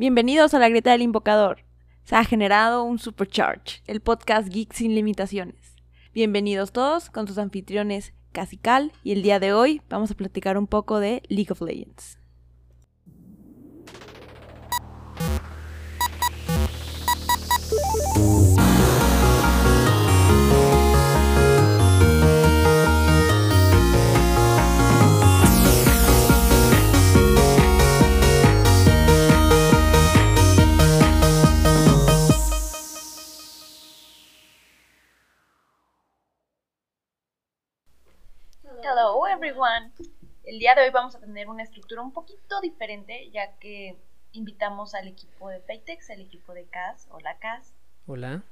Bienvenidos a la Grieta del Invocador. Se ha generado un Supercharge, el podcast Geek sin limitaciones. Bienvenidos todos con sus anfitriones Casical y el día de hoy vamos a platicar un poco de League of Legends. Hello everyone. El día de hoy vamos a tener una estructura un poquito diferente ya que invitamos al equipo de Paytex, al equipo de CAS, hola CAS. Hola.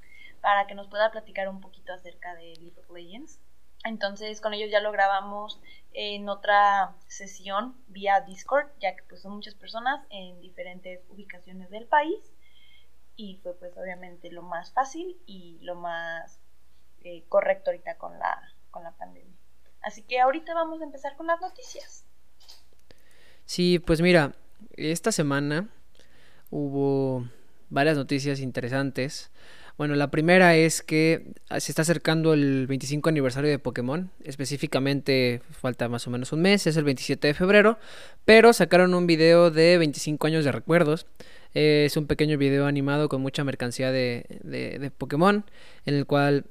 Para que nos pueda platicar un poquito acerca de League of Legends. Entonces con ellos ya lo grabamos en otra sesión vía Discord, ya que pues son muchas personas en diferentes ubicaciones del país y fue pues obviamente lo más fácil y lo más eh, correcto ahorita con la, con la pandemia. Así que ahorita vamos a empezar con las noticias. Sí, pues mira, esta semana hubo varias noticias interesantes. Bueno, la primera es que se está acercando el 25 aniversario de Pokémon. Específicamente falta más o menos un mes, es el 27 de febrero. Pero sacaron un video de 25 años de recuerdos. es un pequeño video animado con mucha mercancía de, de, de Pokémon. En el cual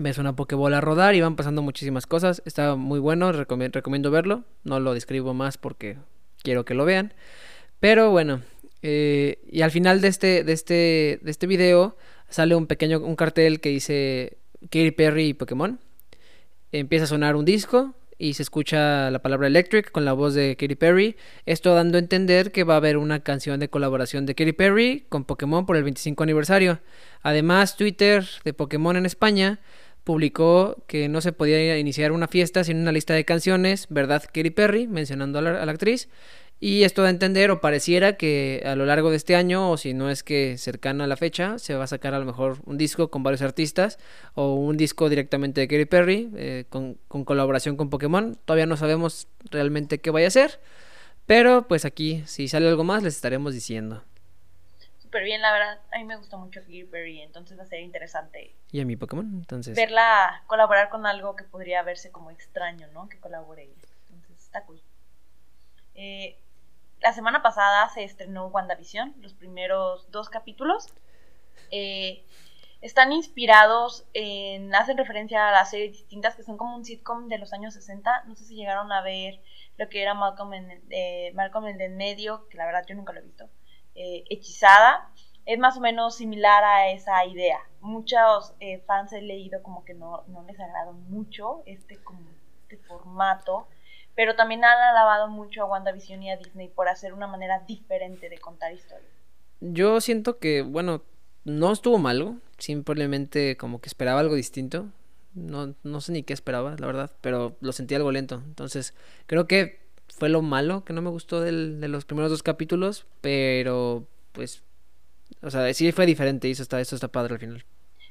ves una a rodar y van pasando muchísimas cosas. Está muy bueno, recomiendo verlo. No lo describo más porque quiero que lo vean. Pero bueno, eh, y al final de este, de este, de este video sale un pequeño un cartel que dice Katy Perry y Pokémon. Empieza a sonar un disco y se escucha la palabra Electric con la voz de Katy Perry. Esto dando a entender que va a haber una canción de colaboración de Katy Perry con Pokémon por el 25 aniversario. Además, Twitter de Pokémon en España publicó que no se podía iniciar una fiesta sin una lista de canciones, ¿verdad? Katy Perry, mencionando a la, actriz. Y esto da a entender o pareciera que a lo largo de este año, o si no es que cercano a la fecha, se va a sacar a lo mejor un disco con varios artistas o un disco directamente de Katy Perry eh, con, con, colaboración con Pokémon. Todavía no sabemos realmente qué vaya a ser, pero pues aquí si sale algo más les estaremos diciendo súper bien, la verdad. A mí me gustó mucho Perry, entonces va a ser interesante. Y a mi Pokémon, entonces. Verla colaborar con algo que podría verse como extraño, ¿no? Que colabore. Entonces está cool. Eh, la semana pasada se estrenó WandaVision, los primeros dos capítulos. Eh, están inspirados en. hacen referencia a las series distintas que son como un sitcom de los años 60. No sé si llegaron a ver lo que era Malcolm en, eh, Malcolm en el medio, que la verdad yo nunca lo he visto. Eh, hechizada, es más o menos similar a esa idea. Muchos eh, fans he leído como que no, no les agradó mucho este, este formato, pero también han alabado mucho a WandaVision y a Disney por hacer una manera diferente de contar historias. Yo siento que, bueno, no estuvo malo, simplemente como que esperaba algo distinto. No, no sé ni qué esperaba, la verdad, pero lo sentí algo lento. Entonces, creo que fue lo malo que no me gustó del, de los primeros dos capítulos, pero pues, o sea, sí fue diferente y eso está, eso está padre al final.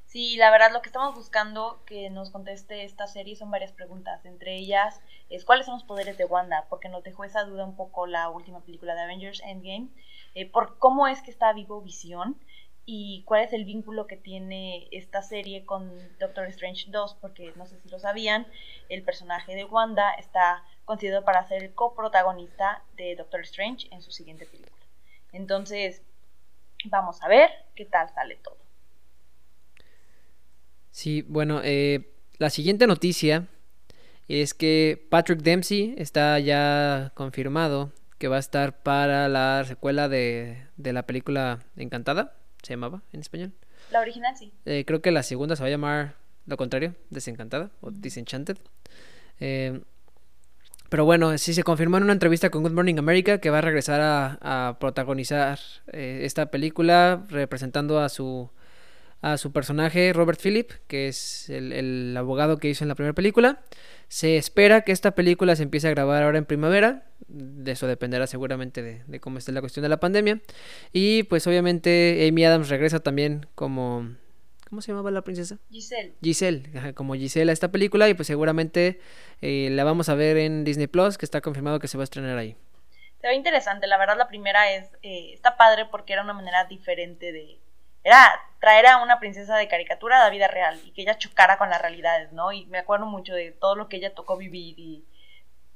Sí, la verdad lo que estamos buscando que nos conteste esta serie son varias preguntas, entre ellas es cuáles son los poderes de Wanda, porque nos dejó esa duda un poco la última película de Avengers Endgame, eh, por cómo es que está vivo Visión y cuál es el vínculo que tiene esta serie con Doctor Strange 2, porque no sé si lo sabían, el personaje de Wanda está considerado para ser el coprotagonista de Doctor Strange en su siguiente película. Entonces, vamos a ver qué tal sale todo. Sí, bueno, eh, la siguiente noticia es que Patrick Dempsey está ya confirmado que va a estar para la secuela de, de la película Encantada, se llamaba en español. La original sí. Eh, creo que la segunda se va a llamar lo contrario, Desencantada o Disenchanted. Eh, pero bueno, sí se confirmó en una entrevista con Good Morning America que va a regresar a, protagonizar eh, esta película representando a su, a su personaje Robert Phillip, que es el, abogado que hizo en la primera película. Se espera que esta película se empiece a grabar ahora en primavera. De eso dependerá seguramente de, de cómo esté la cuestión de la pandemia. Y pues obviamente Amy Adams regresa también como ¿Cómo se llamaba la princesa? Giselle. Giselle, como Giselle a esta película y pues seguramente eh, la vamos a ver en Disney Plus, que está confirmado que se va a estrenar ahí. Se ve interesante, la verdad la primera es, eh, está padre porque era una manera diferente de, era traer a una princesa de caricatura a la vida real y que ella chocara con las realidades, ¿no? Y me acuerdo mucho de todo lo que ella tocó vivir y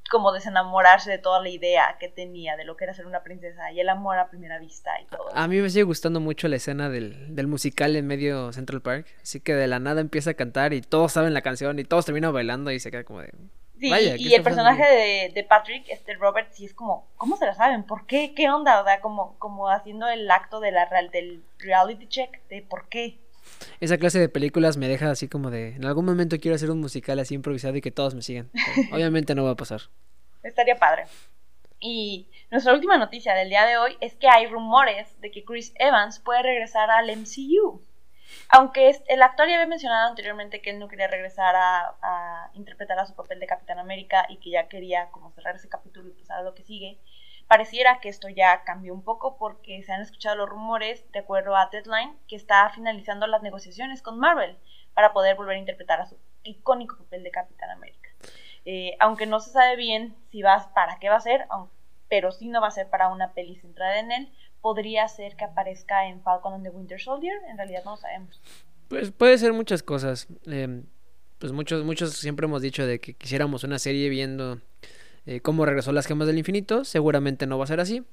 como desenamorarse de toda la idea que tenía de lo que era ser una princesa y el amor a primera vista y todo. A mí me sigue gustando mucho la escena del, del musical en medio Central Park, así que de la nada empieza a cantar y todos saben la canción y todos terminan bailando y se queda como de... Sí, y el personaje de, de, Patrick, este Robert, sí es como, ¿cómo se la saben? ¿Por qué? ¿Qué onda? O sea, como, como haciendo el acto de la, del reality check de por qué. Esa clase de películas me deja así como de, en algún momento quiero hacer un musical así improvisado y que todos me sigan. obviamente no va a pasar. Estaría padre. Y nuestra última noticia del día de hoy es que hay rumores de que Chris Evans puede regresar al MCU. Aunque el actor ya había mencionado anteriormente que él no quería regresar a, interpretar a su papel de Capitán América y que ya quería como cerrar ese capítulo y pasar a lo que sigue, pareciera que esto ya cambió un poco porque se han escuchado los rumores, de acuerdo a Deadline, que está finalizando las negociaciones con Marvel para poder volver a interpretar a su icónico papel de Capitán América. Eh, aunque no se sabe bien si vas para qué va a ser, pero si no va a ser para una peli centrada en él, podría ser que aparezca en Falcon and the Winter Soldier, en realidad no lo sabemos. Pues puede ser muchas cosas. Em, pues muchos, muchos siempre hemos dicho de que quisiéramos una serie viendo eh, cómo regresó las gemas del infinito. Seguramente no va a ser así.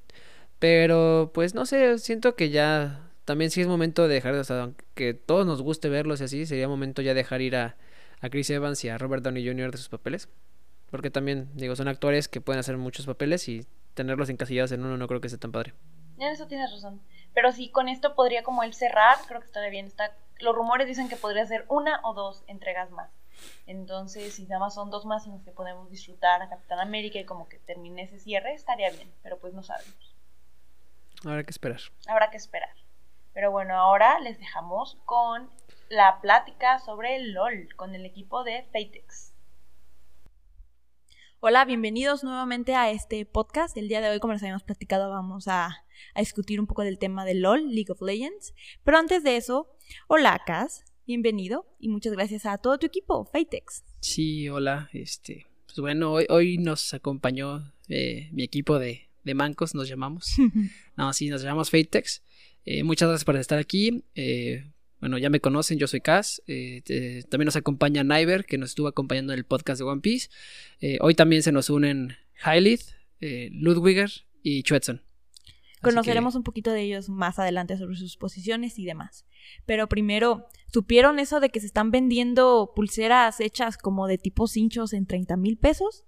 Pero pues no sé, siento que ya también sí es momento de dejar, sea, aunque todos nos guste verlos y así, sería momento ya dejar ir a, a Chris Evans y a Robert Downey Jr. de sus papeles. Porque también, digo, son actores que pueden hacer muchos papeles y tenerlos encasillados en uno no creo que sea tan padre. En eso tienes razón. Pero sí, con esto podría como él cerrar, creo que estaría bien. Está, los rumores dicen que podría ser una o dos entregas más. Entonces, si nada más son dos más en las que podemos disfrutar a Capitán América y como que termine ese cierre, estaría bien. Pero pues no sabemos. Habrá que esperar. Habrá que esperar. Pero bueno, ahora les dejamos con la plática sobre el LOL con el equipo de Fatex. Hola, bienvenidos nuevamente a este podcast. El día de hoy, como les habíamos platicado, vamos a, discutir un poco del tema de LOL, League of Legends. Pero antes de eso, hola, Cas, bienvenido y muchas gracias a todo tu equipo, Fatex. Sí, hola, este, pues bueno, hoy, hoy nos acompañó eh, mi equipo de, de, mancos, nos llamamos. no, sí, nos llamamos Fatex. Eh, muchas gracias por estar aquí. Eh, bueno, ya me conocen, yo soy Kaz. Eh, también nos acompaña Niver, que nos estuvo acompañando en el podcast de One Piece. Eh, hoy también se nos unen Hylith, eh, Ludwiger y Chuetson. Conoceremos un poquito de ellos más adelante sobre sus posiciones y demás. Pero primero, ¿supieron eso de que se están vendiendo pulseras hechas como de tipo cinchos en 30 mil pesos?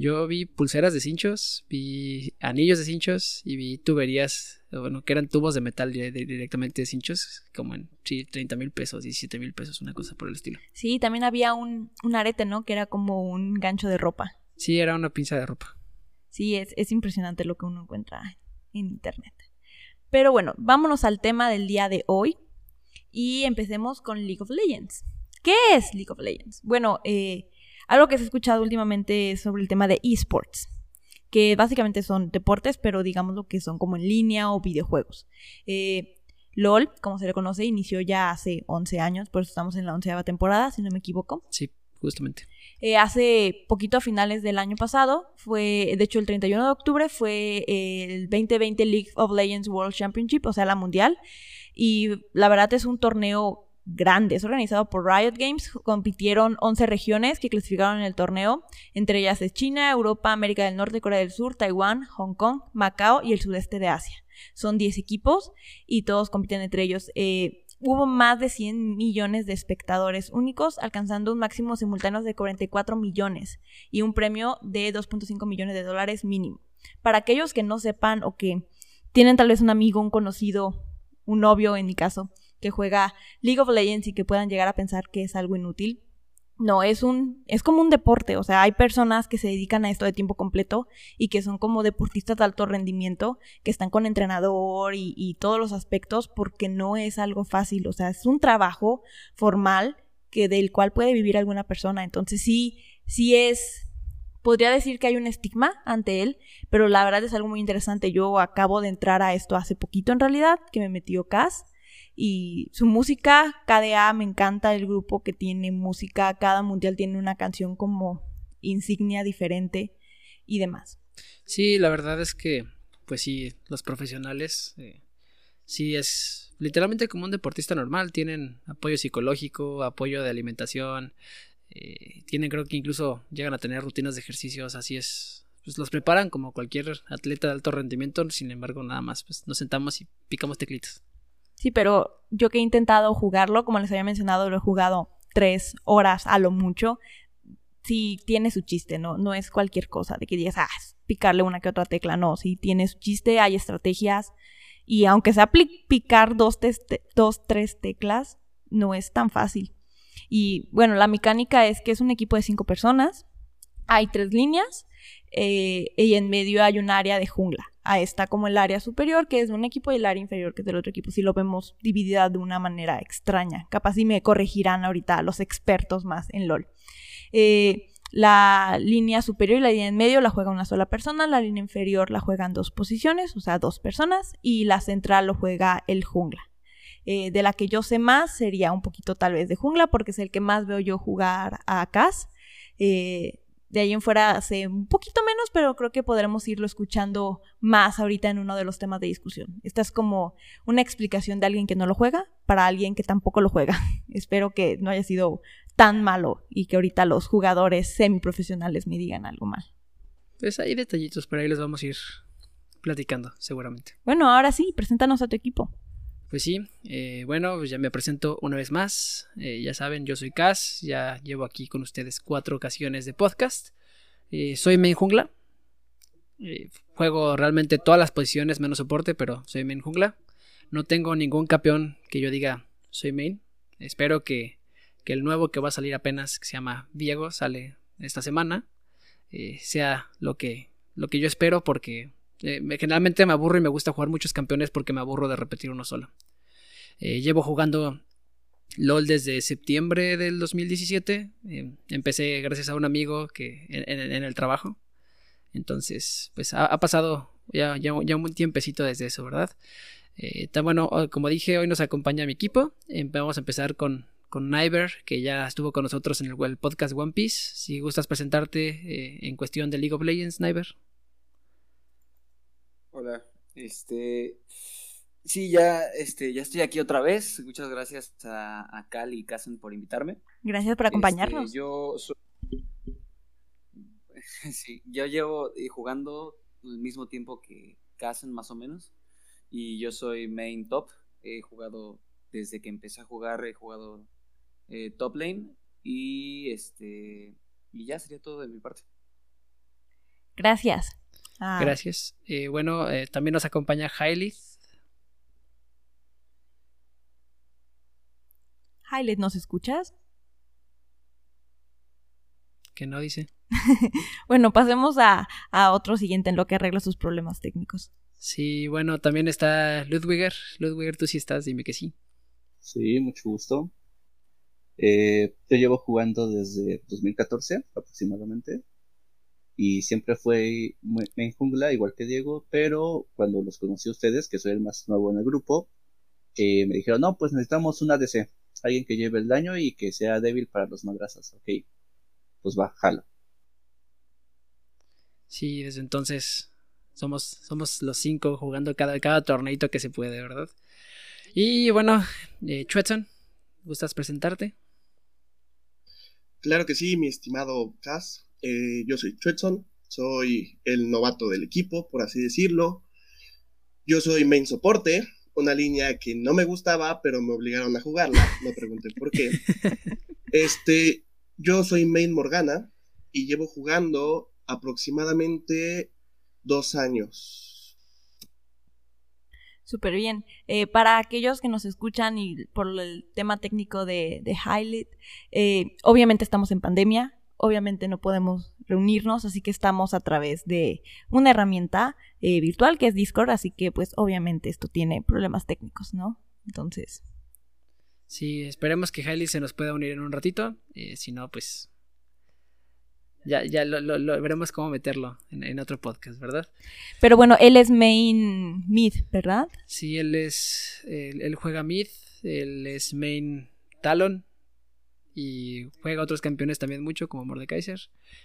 Yo vi pulseras de cinchos, vi anillos de cinchos y vi tuberías, bueno, que eran tubos de metal directamente de cinchos, como en sí, 30 mil pesos, 17 mil pesos, una cosa por el estilo. Sí, también había un, un, arete, ¿no? Que era como un gancho de ropa. Sí, era una pinza de ropa. Sí, es, es impresionante lo que uno encuentra en internet. Pero bueno, vámonos al tema del día de hoy y empecemos con League of Legends. ¿Qué es League of Legends? Bueno, eh algo que se ha escuchado últimamente es sobre el tema de esports, que básicamente son deportes, pero digamos lo que son como en línea o videojuegos. Eh, LOL, como se le conoce, inició ya hace 11 años, por eso estamos en la onceava temporada, si no me equivoco. Sí, justamente. Eh, hace poquito a finales del año pasado, fue, de hecho el 31 de octubre fue el 2020 League of Legends World Championship, o sea, la mundial. Y la verdad es un torneo grande. Es organizado por Riot Games. Compitieron 11 regiones que clasificaron en el torneo. Entre ellas es China, Europa, América del Norte, Corea del Sur, Taiwán, Hong Kong, Macao y el sudeste de Asia. Son 10 equipos y todos compiten entre ellos. Eh, hubo más de 100 millones de espectadores únicos, alcanzando un máximo simultáneo de 44 millones y un premio de 2.5 millones de dólares mínimo. Para aquellos que no sepan o que tienen tal vez un amigo, un conocido, un novio en mi caso, que juega League of Legends y que puedan llegar a pensar que es algo inútil. No, es un, es como un deporte, o sea, hay personas que se dedican a esto de tiempo completo y que son como deportistas de alto rendimiento, que están con entrenador y, todos los aspectos, porque no es algo fácil, o sea, es un trabajo formal que del cual puede vivir alguna persona. Entonces sí, sí es, podría decir que hay un estigma ante él, pero la verdad es algo muy interesante. Yo acabo de entrar a esto hace poquito en realidad, que me metió Cas y su música, KDA, me encanta el grupo que tiene música, cada mundial tiene una canción como insignia diferente y demás. Sí, la verdad es que, pues sí, los profesionales, eh, sí es literalmente como un deportista normal, tienen apoyo psicológico, apoyo de alimentación, eh, tienen creo que incluso llegan a tener rutinas de ejercicios, así es, pues los preparan como cualquier atleta de alto rendimiento, sin embargo nada más, pues nos sentamos y picamos teclitos. Sí, pero yo que he intentado jugarlo, como les había mencionado, lo he jugado tres horas a lo mucho. Sí tiene su chiste, ¿no? No es cualquier cosa de que digas, ah, picarle una que otra tecla, no. Sí tiene su chiste, hay estrategias. Y aunque sea picar dos, dos, tres teclas, no es tan fácil. Y bueno, la mecánica es que es un equipo de cinco personas, hay tres líneas eh, y en medio hay un área de jungla. Ahí está como el área superior, que es de un equipo, y el área inferior, que es del otro equipo. Si lo vemos dividida de una manera extraña. Capaz si me corregirán ahorita los expertos más en LOL. Eh, la línea superior y la línea en medio la juega una sola persona, la línea inferior la juegan dos posiciones, o sea, dos personas, y la central lo juega el jungla. Eh, de la que yo sé más sería un poquito tal vez de jungla, porque es el que más veo yo jugar a Cass. De ahí en fuera sé un poquito menos, pero creo que podremos irlo escuchando más ahorita en uno de los temas de discusión. Esta es como una explicación de alguien que no lo juega para alguien que tampoco lo juega. Espero que no haya sido tan malo y que ahorita los jugadores semiprofesionales me digan algo mal. Pues hay detallitos, pero ahí les vamos a ir platicando, seguramente. Bueno, ahora sí, preséntanos a tu equipo. Pues sí, eh, bueno, pues ya me presento una vez más. Eh, ya saben, yo soy Cas, ya llevo aquí con ustedes cuatro ocasiones de podcast. Eh, soy main jungla. juego realmente todas las posiciones menos soporte, pero soy main jungla. No tengo ningún campeón que yo diga soy main. Espero que, que el nuevo que va a salir apenas, que se llama Diego, sale esta semana, sea lo que, lo que yo espero porque eh, generalmente me aburro y me gusta jugar muchos campeones porque me aburro de repetir uno solo. Eh, llevo jugando LOL desde septiembre del 2017. Eh, empecé gracias a un amigo que en, el trabajo. Entonces, pues ha, pasado ya, ya, un tiempecito desde eso, ¿verdad? Está bueno, oh, como dije, hoy nos acompaña mi equipo. vamos a empezar con, con Niver, que ya estuvo con nosotros en el, el podcast One Piece. Si gustas presentarte en cuestión de League of Legends, Niver. Hola, este, sí, ya, este, ya estoy aquí otra vez. Muchas gracias a, a Cal y Kazen por invitarme. Gracias por acompañarnos. Este, yo sí, yo llevo eh, jugando el mismo tiempo que Kazen más o menos y yo soy main top. He jugado desde que empecé a jugar, he jugado eh, top lane y este y ya sería todo de mi parte. Gracias. Ah. Gracias. Eh, bueno, eh, también nos acompaña Hailey. Hailey, ¿nos escuchas? Que no dice. bueno, pasemos a, otro siguiente en lo que arregla sus problemas técnicos. Sí, bueno, también está Ludwiger. Ludwiger, tú sí estás, dime que sí. Sí, mucho gusto. Eh, yo llevo jugando desde 2014 aproximadamente y siempre fue en jungla, igual que Diego, pero cuando los conocí a ustedes, que soy el más nuevo en el grupo, eh, me dijeron, no, pues necesitamos un ADC, alguien que lleve el daño y que sea débil para los madrasas, ok, pues va, jalo. Sí, desde entonces somos, somos los cinco jugando cada, cada torneito que se puede, ¿verdad? Y bueno, eh, ¿gustas presentarte? Claro que sí, mi estimado Cas. Eh, yo soy Chuetson, soy el novato del equipo, por así decirlo. Yo soy main soporte, una línea que no me gustaba, pero me obligaron a jugarla. No pregunten por qué. Este, yo soy main Morgana y llevo jugando aproximadamente dos años. Súper bien. Eh, para aquellos que nos escuchan y por el tema técnico de, de Highlight, eh, obviamente estamos en pandemia, obviamente no podemos reunirnos, así que estamos a través de una herramienta eh, virtual que es Discord, así que pues obviamente esto tiene problemas técnicos, ¿no? Entonces... Sí, esperemos que Hailey se nos pueda unir en un ratito, eh, si no, pues ya, ya lo, veremos cómo meterlo en, otro podcast, ¿verdad? Pero bueno, él es main mid, ¿verdad? Sí, él es, él, él juega mid, él es main talon, y juega otros campeones también mucho, como Mordekaiser.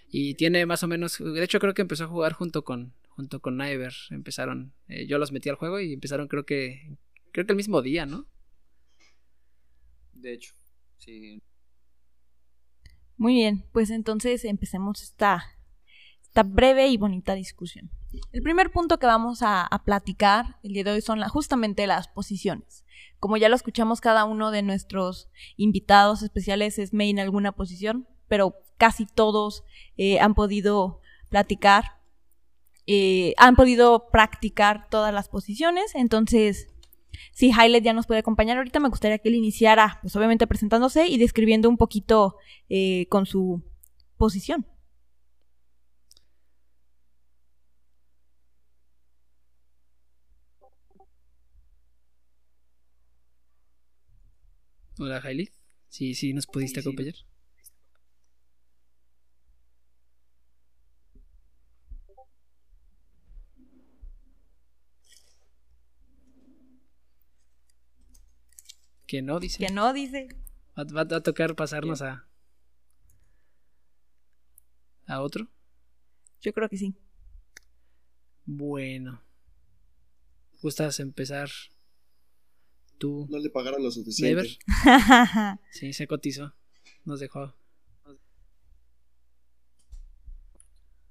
Y tiene más o menos, de hecho creo que empezó a jugar junto con, junto con Niver. Empezaron, eh, yo los metí al juego y empezaron creo que, creo que el mismo día, ¿no? De hecho, sí. Muy bien, pues entonces empecemos esta, esta breve y bonita discusión. El primer punto que vamos a, platicar el día de hoy son justamente las posiciones. Como ya lo escuchamos, cada uno de nuestros invitados especiales es main alguna posición, pero casi todos eh, han podido platicar, eh, han podido practicar todas las posiciones. Entonces, si Hylet ya nos puede acompañar ahorita, me gustaría que él iniciara, pues obviamente presentándose y describiendo un poquito eh, con su posición. Hola, Hailey. Sí, sí, nos pudiste Sí, sí. acompañar. Que no, dice. Que no, dice. Va, va- va a tocar pasarnos a. a otro. Yo creo que sí. Bueno. ¿Gustas empezar? Tú, No le pagaron lo suficiente. Never. Sí, se cotizó. Nos dejó.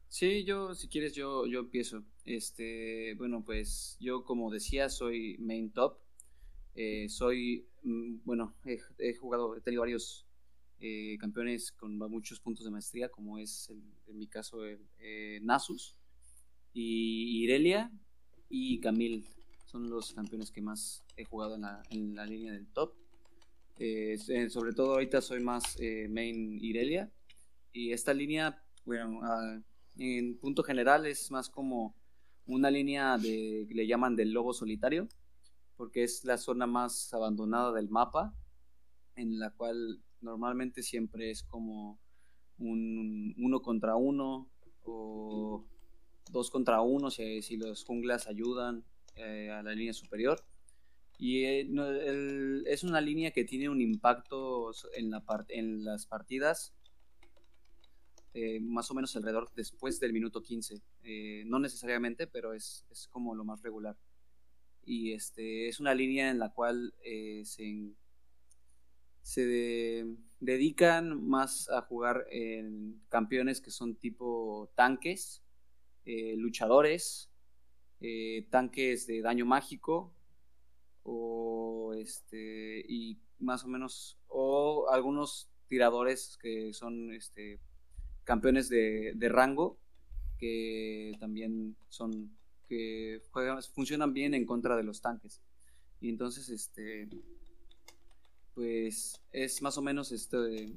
Sí, yo, si quieres, yo, yo empiezo. Este, bueno, pues yo, como decía, soy main top. Eh, soy, mm, bueno, he, he jugado, he tenido varios eh, campeones con muchos puntos de maestría, como es el- en mi caso el, eh, Nasus y Irelia y Camille. Son los campeones que más he jugado en la, en la línea del top. Eh, sobre todo ahorita soy más eh, main Irelia. Y esta línea, bueno, ah, en punto general es más como una línea de, le llaman del lobo solitario, porque es la zona más abandonada del mapa, en la cual normalmente siempre es como un uno contra uno o dos contra uno si, si los junglas ayudan eh, a la línea superior. Y eh, es una línea que tiene un impacto en, las partidas eh, más o menos alrededor después del minuto 15. Eh, no necesariamente, pero es, es como lo más regular. Y este es una línea en la cual se, se de- dedican más a jugar en campeones que son tipo tanques, luchadores, eh, tanques de daño mágico o este y más o menos o algunos tiradores que son este campeones de, de rango que también son que juegan, funcionan bien en contra de los tanques. Y entonces este pues es más o menos esto de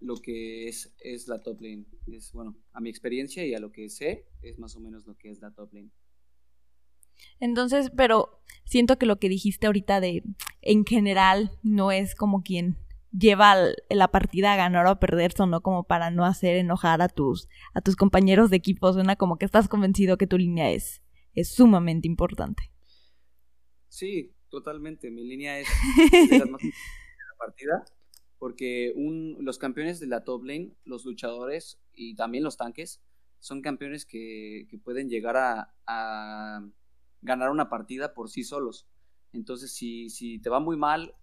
lo que es, es la top lane. Es bueno a mi experiencia y a lo que sé es más o menos lo que es la top lane Entonces, pero siento que lo que dijiste ahorita de en general no es como quien lleva la partida a ganar o a perder, sino como para no hacer enojar a tus, a tus compañeros de equipo. Suena como que estás convencido que tu línea es, es sumamente importante. Sí, totalmente. Mi línea es de las más importantes de la partida porque un, los campeones de la top lane, los luchadores y también los tanques son campeones que, que pueden llegar a, a ganar una partida por sí solos. Entonces, si, si te va muy mal,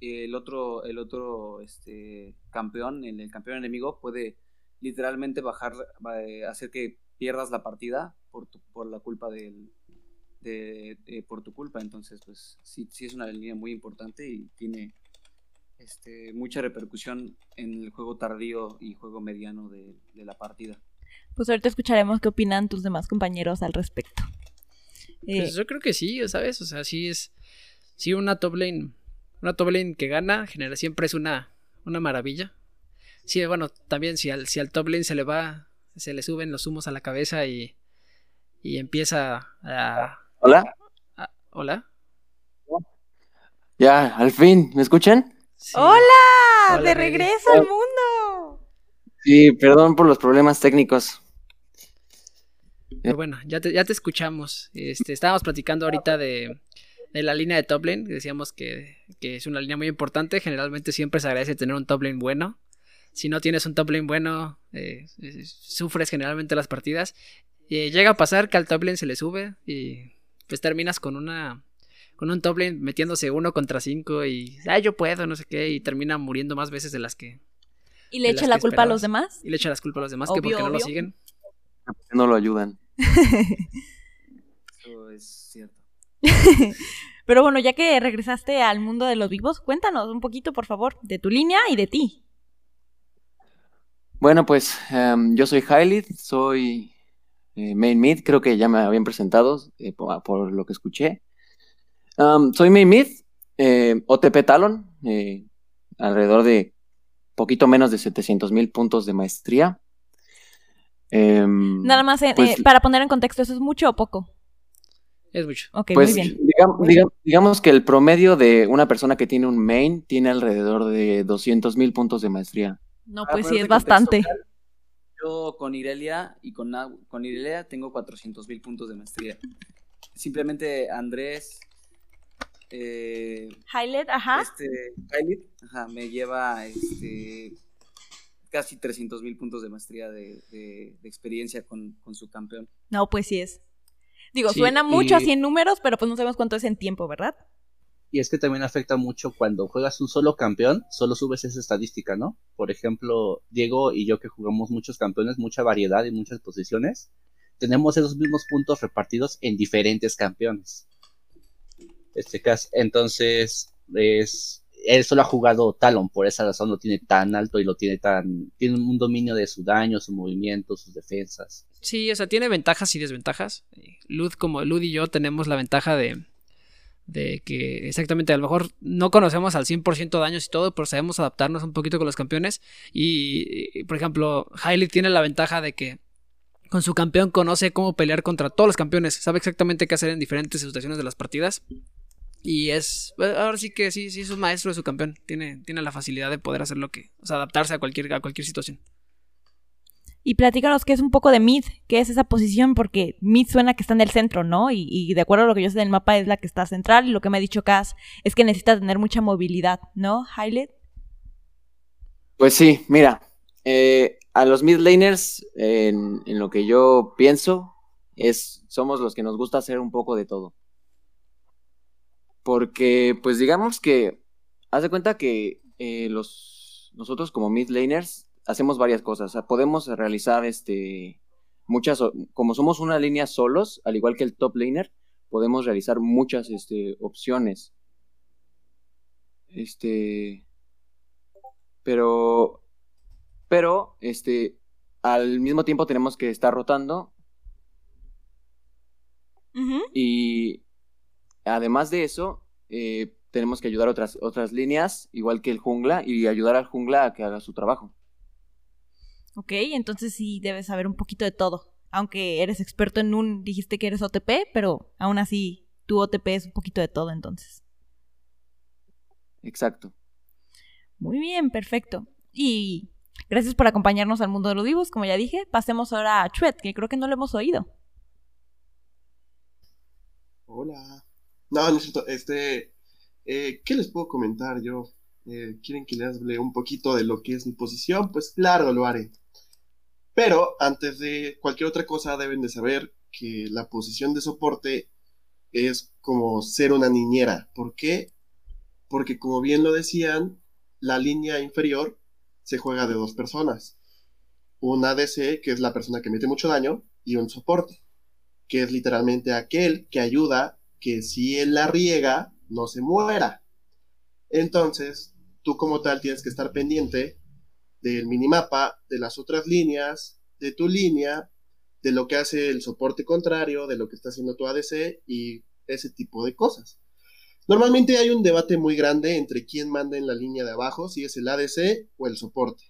el otro, el otro este, campeón, el, campeón enemigo, puede literalmente bajar, eh, hacer que pierdas la partida por, tu- por la culpa del, de, por tu culpa. Entonces, pues sí, sí es una línea muy importante y tiene este, mucha repercusión en el juego tardío y juego mediano de la partida. Pues ahorita escucharemos qué opinan tus demás compañeros al respecto. Eh, Pues yo creo que sí, ¿sabes? O sea, sí es. Sí, una top lane. Una top lane que gana, genera siempre es una, una maravilla. Sí, bueno, también si al, si al top lane se le va, se le suben los humos a la cabeza y, y empieza a, Hola. a- ¿Hola? Ya, al fin, ¿me escuchan? Sí. ¡Hola! ¡De regreso al mundo! Sí, perdón por los problemas técnicos. Pero bueno, ya te, ya te escuchamos. Este, estábamos platicando ahorita de, de la línea de top lane. Decíamos que, que es una línea muy importante. Generalmente siempre se agradece tener un top lane bueno. Si no tienes un top lane bueno, eh, eh, sufres generalmente las partidas. Eh, llega a pasar que al top lane se le sube y pues terminas con una con un top lane metiéndose uno contra cinco y ah yo puedo no sé qué y termina muriendo más veces de las que ¿Y le echa la culpa a los demás? y le echa las culpas a los demás que Obvio, porque no lo siguen No lo ayudan. Eso es cierto. Pero bueno, ya que regresaste al mundo de los vivos, cuéntanos un poquito, por favor, de tu línea y de ti. Bueno, pues em, yo soy Hylid, soy eh, main mid, creo que ya me habían presentado eh, por, por lo que escuché. Am, soy main mid, eh, OTP Talon, eh, alrededor de poquito menos de 700 mil puntos de maestría. Em, Nada más, eh, pues- eh, para poner en contexto, ¿eso es mucho o poco? es mucho Ok, Pues muy bien. digam- digam- digamos que el promedio de una persona que tiene un main tiene alrededor de 200 mil puntos de maestría. No, Para pues sí, es contexto, bastante. Yo con Irelia y con, con Irelia tengo 400 mil puntos de maestría. Simplemente Andrés, eh, Highlight, ajá. este, ajá, me lleva este, casi 300 mil puntos de maestría de, de- de experiencia con, con su campeón. No, pues sí es. Digo, Sí, suena mucho y- así en números, pero pues no sabemos cuánto es en tiempo, ¿verdad? Y es que también afecta mucho cuando juegas un solo campeón, solo subes esa estadística, ¿no? Por ejemplo, Diego y yo que jugamos muchos campeones, mucha variedad y muchas posiciones, tenemos esos mismos puntos repartidos en diferentes campeones. Este caso, entonces, es, él solo ha jugado Talon, por esa razón lo tiene tan alto y lo tiene tan, tiene un dominio de su daño, su movimiento, sus defensas. Sí, o sea, tiene ventajas y desventajas. Lud, como Lud y yo, tenemos la ventaja de, de que exactamente a lo mejor no conocemos al 100% daños y todo, pero sabemos adaptarnos un poquito con los campeones. Y, y, por ejemplo, Hailey tiene la ventaja de que con su campeón conoce cómo pelear contra todos los campeones, sabe exactamente qué hacer en diferentes situaciones de las partidas. Y es, eh, ahora sí que sí, sí es un maestro de su campeón. Tiene, tiene la facilidad de poder hacer lo que, o sea, adaptarse a cualquier, a cualquier situación. Y platícanos qué es un poco de mid, qué es esa posición, porque mid suena que está en el centro, ¿no? Y, y de acuerdo a lo que yo sé del mapa es la que está central y lo que me ha dicho Cass es que necesita tener mucha movilidad, ¿no? Highlight. Pues sí, mira, eh, a los mid laners, en, en lo que yo pienso, es, somos los que nos gusta hacer un poco de todo. Porque, pues digamos que, haz de cuenta que eh, los, nosotros como mid laners hacemos varias cosas. O sea, podemos realizar este, muchas, como somos una línea solos, al igual que el top laner, podemos realizar muchas este, opciones. Este, pero, pero, este, al mismo tiempo tenemos que estar rotando y además de eso, eh, tenemos que ayudar a otras, otras líneas, igual que el jungla, y ayudar al jungla a que haga su trabajo. Ok, entonces sí debes saber un poquito de todo. Aunque eres experto en un, dijiste que eres OTP, pero aún así tu OTP es un poquito de todo entonces. Exacto. Muy bien, perfecto. Y gracias por acompañarnos al mundo de los vivos, como ya dije. Pasemos ahora a Chuet, que creo que no lo hemos oído. Hola. No, no es cierto. Este, eh, ¿qué les puedo comentar yo? Eh, ¿Quieren que les hable un poquito de lo que es mi posición? Pues claro, lo haré. Pero antes de cualquier otra cosa deben de saber que la posición de soporte es como ser una niñera. ¿Por qué? Porque como bien lo decían, la línea inferior se juega de dos personas. Un ADC, que es la persona que mete mucho daño, y un soporte, que es literalmente aquel que ayuda que si él la riega, no se muera. Entonces, tú como tal tienes que estar pendiente del minimapa, de las otras líneas, de tu línea, de lo que hace el soporte contrario, de lo que está haciendo tu ADC y ese tipo de cosas. Normalmente hay un debate muy grande entre quién manda en la línea de abajo, si es el ADC o el soporte.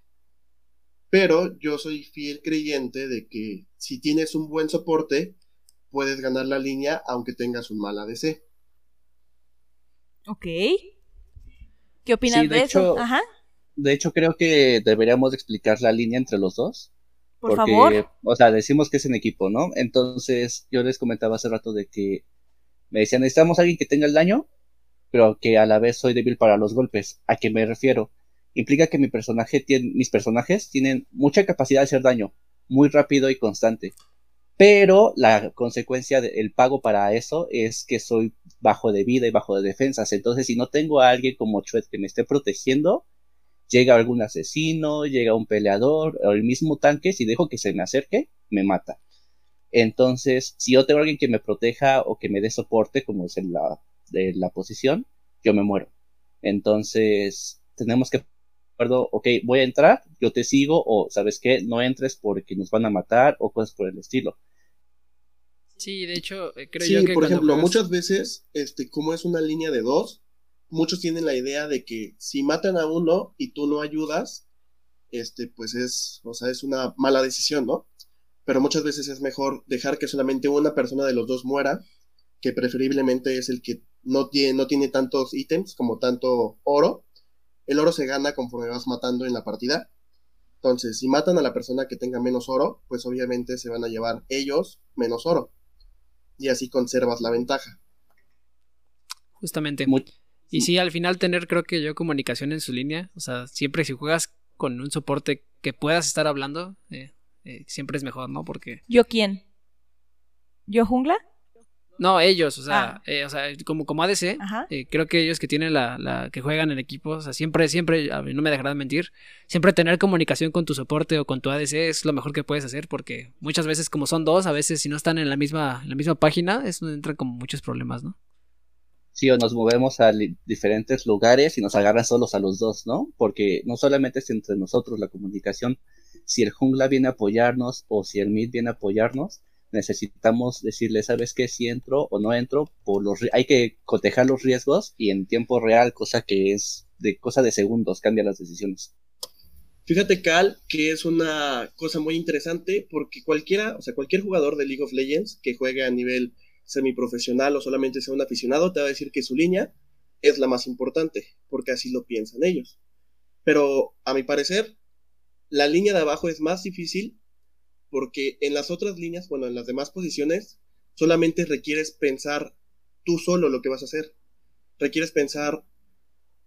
Pero yo soy fiel creyente de que si tienes un buen soporte, puedes ganar la línea aunque tengas un mal ADC. Ok. ¿Qué opinas Sí, de, de eso? Ajá, De hecho, creo que deberíamos explicar la línea entre los dos. por porque, favor. o sea, decimos que es en equipo, ¿no? Entonces, yo les comentaba hace rato de que Me decían, necesitamos a alguien que tenga el daño, pero que a la vez soy débil para los golpes. ¿A qué me refiero? Implica que mi personaje tiene, mis personajes tienen mucha capacidad de hacer daño, muy rápido y constante. Pero la consecuencia del pago para eso es que soy bajo de vida y bajo de defensas. Entonces, si no tengo a alguien como Chuet que me esté protegiendo, llega algún asesino, llega un peleador o el mismo tanque, si dejo que se me acerque, me mata. Entonces, si yo tengo a alguien que me proteja o que me dé soporte, como es en la, de la posición, yo me muero. Entonces, tenemos que acuerdo, ok, voy a entrar, yo te sigo, o sabes qué, no entres porque nos van a matar, o cosas por el estilo. Sí, de hecho, eh, creo Sí, yo que por ejemplo, juegas- muchas veces, este, como es una línea de dos, muchos tienen la idea de que si matan a uno y tú no ayudas, este, pues es, o sea, es una mala decisión, ¿no? Pero muchas veces es mejor dejar que solamente una persona de los dos muera, que preferiblemente es el que no tiene, no tiene tantos ítems como tanto oro. El oro se gana conforme vas matando en la partida. Entonces, si matan a la persona que tenga menos oro, pues obviamente se van a llevar ellos menos oro. Y así conservas la ventaja. Justamente. Muy- Y sí, al final tener, creo que yo, comunicación en su línea. O sea, siempre si juegas con un soporte que puedas estar hablando, eh, eh, siempre es mejor, ¿no? Porque. ¿Yo quién? ¿Yo jungla? No, ellos, o sea, Ah. eh, o sea como, como ADC, eh, creo que ellos que tienen la, la. que juegan en equipo, o sea, siempre, siempre, a mí no me dejarán mentir, siempre tener comunicación con tu soporte o con tu ADC es lo mejor que puedes hacer, porque muchas veces, como son dos, a veces si no están en la misma, en la misma página, es donde entran como muchos problemas, ¿no? Sí, o nos movemos a diferentes lugares y nos agarran solos a los dos, ¿no? Porque no solamente es entre nosotros la comunicación, si el jungla viene a apoyarnos o si el mid viene a apoyarnos, necesitamos decirle, ¿sabes qué? Si entro o no entro, por los hay que cotejar los riesgos y en tiempo real, cosa que es de cosa de segundos, cambia las decisiones. Fíjate, Cal, que es una cosa muy interesante porque cualquiera, o sea, cualquier jugador de League of Legends que juegue a nivel semiprofesional o solamente sea un aficionado te va a decir que su línea es la más importante, porque así lo piensan ellos. Pero a mi parecer, la línea de abajo es más difícil porque en las otras líneas, bueno, en las demás posiciones, solamente requieres pensar tú solo lo que vas a hacer. Requieres pensar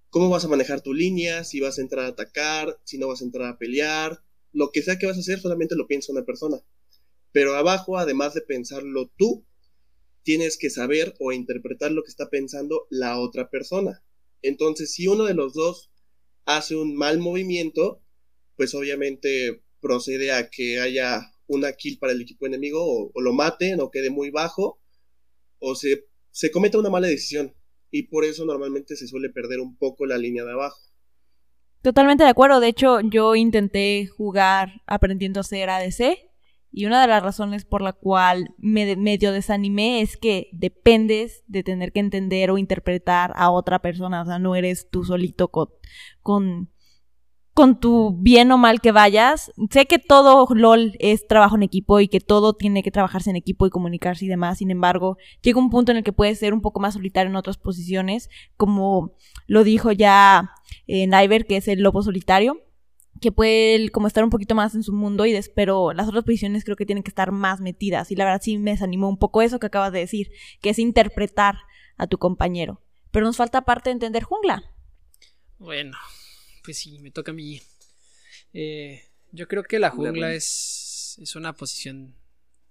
cómo vas a manejar tu línea, si vas a entrar a atacar, si no vas a entrar a pelear, lo que sea que vas a hacer, solamente lo piensa una persona. Pero abajo, además de pensarlo tú, tienes que saber o interpretar lo que está pensando la otra persona. Entonces, si uno de los dos hace un mal movimiento, pues obviamente procede a que haya una kill para el equipo enemigo o, lo maten o quede muy bajo o se, se cometa una mala decisión. Y por eso normalmente se suele perder un poco la línea de abajo. Totalmente de acuerdo. De hecho, yo intenté jugar aprendiendo a ser ADC. Y una de las razones por la cual me medio desanimé es que dependes de tener que entender o interpretar a otra persona. O sea, no eres tú solito con, con, con tu bien o mal que vayas. Sé que todo LOL es trabajo en equipo y que todo tiene que trabajarse en equipo y comunicarse y demás. Sin embargo, llega un punto en el que puedes ser un poco más solitario en otras posiciones, como lo dijo ya eh, Niver, que es el lobo solitario, que puede como estar un poquito más en su mundo y des- pero las otras posiciones creo que tienen que estar más metidas y la verdad sí me desanimó un poco eso que acabas de decir, que es interpretar a tu compañero. Pero nos falta parte de entender jungla. Bueno, pues sí, me toca a mí. Eh, yo creo que la Jungla, es, es una posición.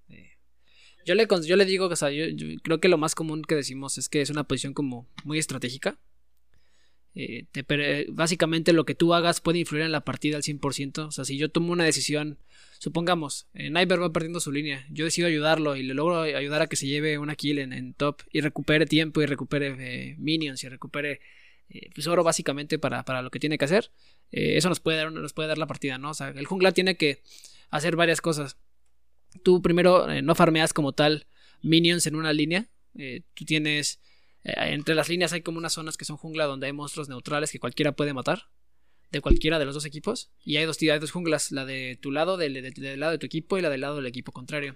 eh, yo, le, yo le digo, o sea, yo, yo creo que lo más común que decimos es que es una posición como muy estratégica. Eh, te básicamente lo que tú hagas puede influir en la partida al 100%. O sea, si yo tomo una decisión, supongamos, eh, va perdiendo su línea, yo decido ayudarlo y le logro ayudar a que se lleve una kill en, en top y recupere tiempo y recupere eh, minions y recupere eh, pues oro básicamente para, para lo que tiene que hacer. Eh, eso nos puede, dar, nos puede dar la partida, ¿no? O sea, el jungla tiene que hacer varias cosas. Tú primero eh, no farmeas como tal minions en una línea. Eh, tú tienes... entre las líneas hay como unas zonas que son jungla donde hay monstruos neutrales que cualquiera puede matar. De cualquiera de los dos equipos. Y hay dos, hay dos junglas. La de tu lado, del- del lado de tu equipo y la del lado del equipo contrario.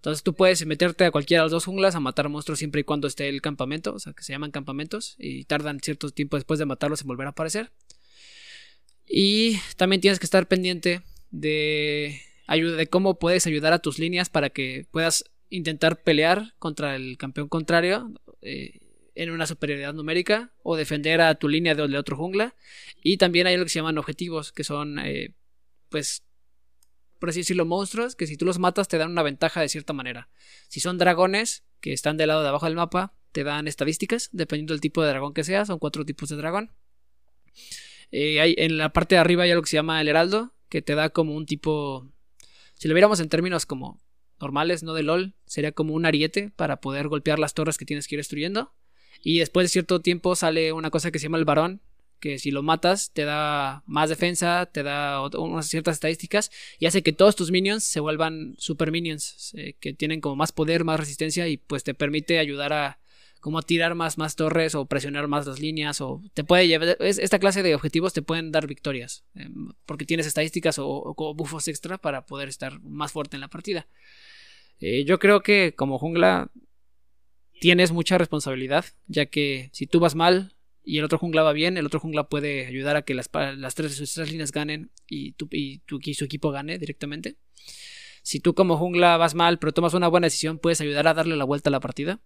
Entonces tú puedes meterte a cualquiera de las dos junglas a matar monstruos siempre y cuando esté el campamento, o sea, que se llaman campamentos, y tardan cierto tiempo después de matarlos en volver a aparecer. Y también tienes que estar pendiente de, ayuda, de cómo puedes ayudar a tus líneas para que puedas intentar pelear contra el campeón contrario eh, en una superioridad numérica o defender a tu línea de, otro jungla. Y también hay lo que se llaman objetivos, que son, eh, pues, por así decirlo, monstruos, que si tú los matas te dan una ventaja de cierta manera. Si son dragones, que están del lado de abajo del mapa, te dan estadísticas, dependiendo del tipo de dragón que sea, son cuatro tipos de dragón. Eh, hay, en la parte de arriba hay algo que se llama el heraldo, que te da como un tipo, si lo viéramos en términos como normales, no de LOL, sería como un ariete para poder golpear las torres que tienes que ir destruyendo. Y después de cierto tiempo sale una cosa que se llama el varón, que si lo matas te da más defensa, te da unas ciertas estadísticas y hace que todos tus minions se vuelvan super minions, eh, que tienen como más poder, más resistencia y pues te permite ayudar a como tirar más, más torres o presionar más las líneas o te puede llevar, esta clase de objetivos te pueden dar victorias em, porque tienes estadísticas o, o, buffos extra para poder estar más fuerte en la partida. Eh, yo creo que como jungla tienes mucha responsabilidad, ya que si tú vas mal y el otro jungla va bien, el otro jungla puede ayudar a que las, las tres, sus tres líneas ganen y, tu, y, y su equipo gane directamente. Si tú como jungla vas mal, pero tomas una buena decisión, puedes ayudar a darle la vuelta a la partida.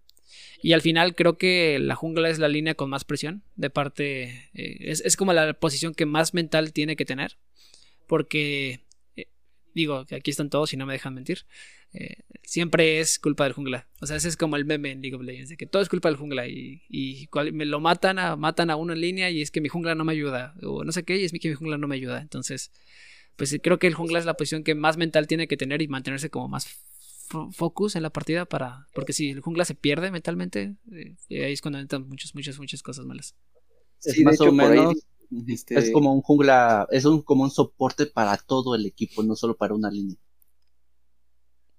Y al final creo que la jungla es la línea con más presión de parte... Eh, es, es, como la posición que más mental tiene que tener. Porque Digo, que aquí están todos y no me dejan mentir. Eh, siempre es culpa del jungla. O sea, ese es como el meme en League of Legends, de que todo es culpa del jungla y, y me lo matan a, matan a uno en línea y es que mi jungla no me ayuda. O no sé qué, y es que mi jungla no me ayuda. Entonces, pues creo que el jungla es la posición que más mental tiene que tener y mantenerse como más focus en la partida para... Porque si el jungla se pierde mentalmente, eh, ahí es cuando entran muchas, muchas, muchas cosas malas. Es más o menos... Este, es como un jungla, es un, como un soporte para todo el equipo, no solo para una línea.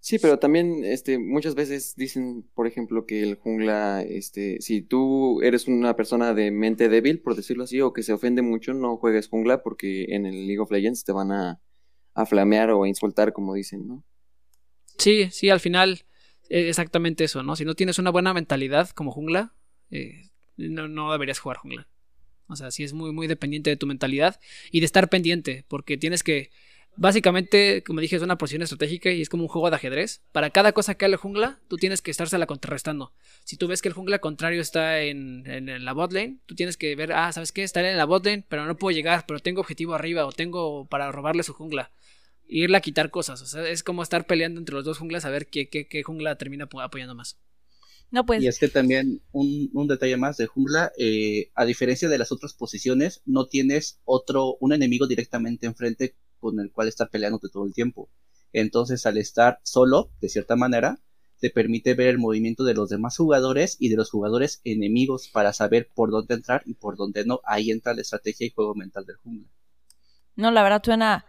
Sí, pero también este, muchas veces dicen, por ejemplo, que el jungla, este, si tú eres una persona de mente débil, por decirlo así, o que se ofende mucho, no juegues jungla porque en el League of Legends te van a, flamear o a insultar, como dicen, ¿no? Sí, sí, al final es exactamente eso, ¿no? Si no tienes una buena mentalidad como jungla, eh, no, no deberías jugar jungla. O sea, sí es muy, muy dependiente de tu mentalidad y de estar pendiente, porque tienes que, básicamente, como dije, es una posición estratégica y es como un juego de ajedrez. Para cada cosa que haga el jungla, tú tienes que estársela contrarrestando. Si tú ves que el jungla contrario está en, en, la bot lane, tú tienes que ver, ah, ¿sabes qué? Está en la bot lane, pero no puedo llegar, pero tengo objetivo arriba o tengo para robarle su jungla. E irle a quitar cosas. O sea, es como estar peleando entre los dos junglas a ver qué, qué, qué jungla termina apoyando más. No, pues. Y es que también un, un detalle más de jungla, eh, a diferencia de las otras posiciones, no tienes otro, un enemigo directamente enfrente con el cual estar peleándote todo el tiempo. Entonces, al estar solo, de cierta manera, te permite ver el movimiento de los demás jugadores y de los jugadores enemigos para saber por dónde entrar y por dónde no. Ahí entra la estrategia y juego mental del jungla. No, la verdad suena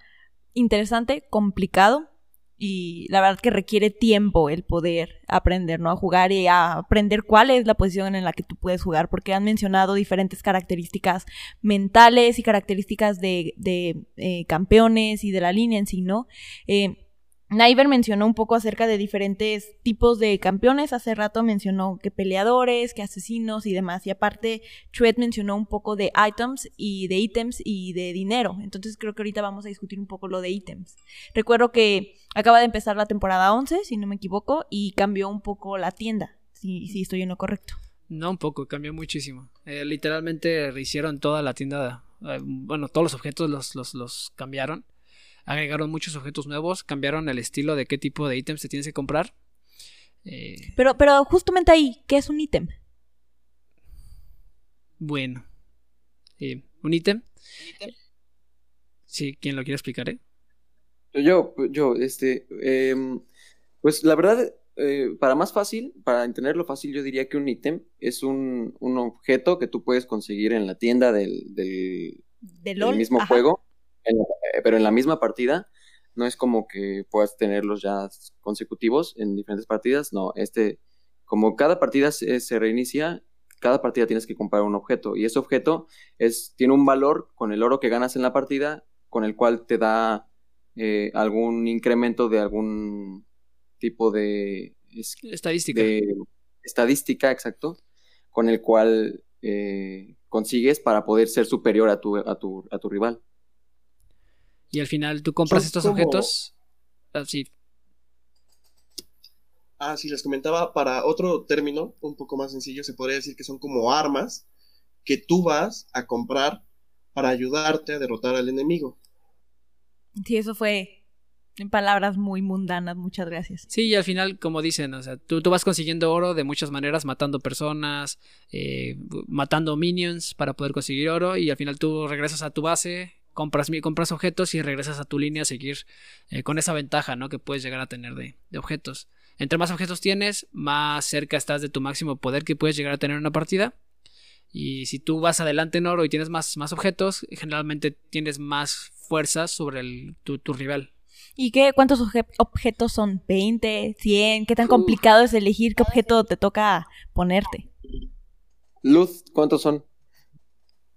interesante, complicado, y la verdad que requiere tiempo el poder aprender, ¿no? A jugar y a aprender cuál es la posición en la que tú puedes jugar, porque han mencionado diferentes características mentales y características de, de eh, campeones y de la línea en sí, ¿no? Eh, Naiver mencionó un poco acerca de diferentes tipos de campeones. Hace rato mencionó que peleadores, que asesinos y demás. Y aparte, Chuet mencionó un poco de items y de ítems y de dinero. Entonces creo que ahorita vamos a discutir un poco lo de ítems. Recuerdo que acaba de empezar la temporada 11, si no me equivoco, y cambió un poco la tienda. Si, si estoy en lo correcto. No, un poco, cambió muchísimo. Eh, literalmente rehicieron toda la tienda. Eh, bueno, todos los objetos los, los, los cambiaron agregaron muchos objetos nuevos, cambiaron el estilo de qué tipo de ítems te tienes que comprar. Eh, pero, pero justamente ahí, ¿qué es un ítem? Bueno, eh, un ítem. Sí, ¿quién lo quiere explicar? Eh? Yo, yo, este, em, pues la verdad, para más fácil, para entenderlo fácil, yo diría que un ítem es un, objeto que tú puedes conseguir en la tienda del, del, mismo juego eh, pero en la misma partida no es como que puedas tenerlos ya consecutivos en diferentes partidas, no, este, como cada partida se, reinicia, cada partida tienes que comprar un objeto y ese objeto es, tiene un valor con el oro que ganas en la partida, con el cual te da eh, algún incremento de algún tipo de estadística. estadística, exacto, con el cual eh, consigues para poder ser superior a tu, a tu, a tu rival. Y al final tú compras estos objetos. Así. Ah, sí, les comentaba, para otro término, un poco más sencillo, se podría decir que son como armas que tú vas a comprar para ayudarte a derrotar al enemigo. Sí, eso fue en palabras muy mundanas, muchas gracias. Sí, y al final, como dicen, o sea, tú, tú vas consiguiendo oro de muchas maneras, matando personas, eh, matando minions para poder conseguir oro, y al final tú regresas a tu base, compras, compras objetos y regresas a tu línea a seguir eh, con esa ventaja, ¿no? Que puedes llegar a tener de, de objetos. Entre más objetos tienes, más cerca estás de tu máximo poder que puedes llegar a tener en una partida. Y si tú vas adelante en oro y tienes más, más objetos, generalmente tienes más fuerza sobre el, tu, tu rival. ¿Y qué, cuántos obje- objetos son? ¿20? ¿100? ¿Qué tan complicado es elegir qué objeto te toca ponerte? Luz, ¿cuántos son?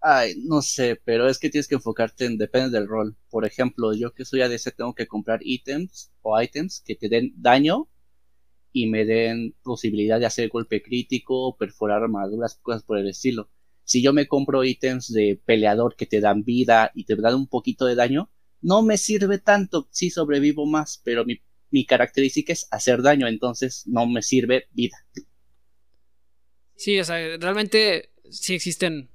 Ay, no sé, pero es que tienes que enfocarte en, depende del rol. Por ejemplo, yo que soy ADC tengo que comprar ítems o items que te den daño y me den posibilidad de hacer golpe crítico, perforar armaduras, cosas por el estilo. Si yo me compro ítems de peleador que te dan vida y te dan un poquito de daño, no me sirve tanto, sí sobrevivo más, pero mi, mi característica es hacer daño, entonces no me sirve vida. Sí, o sea, realmente sí existen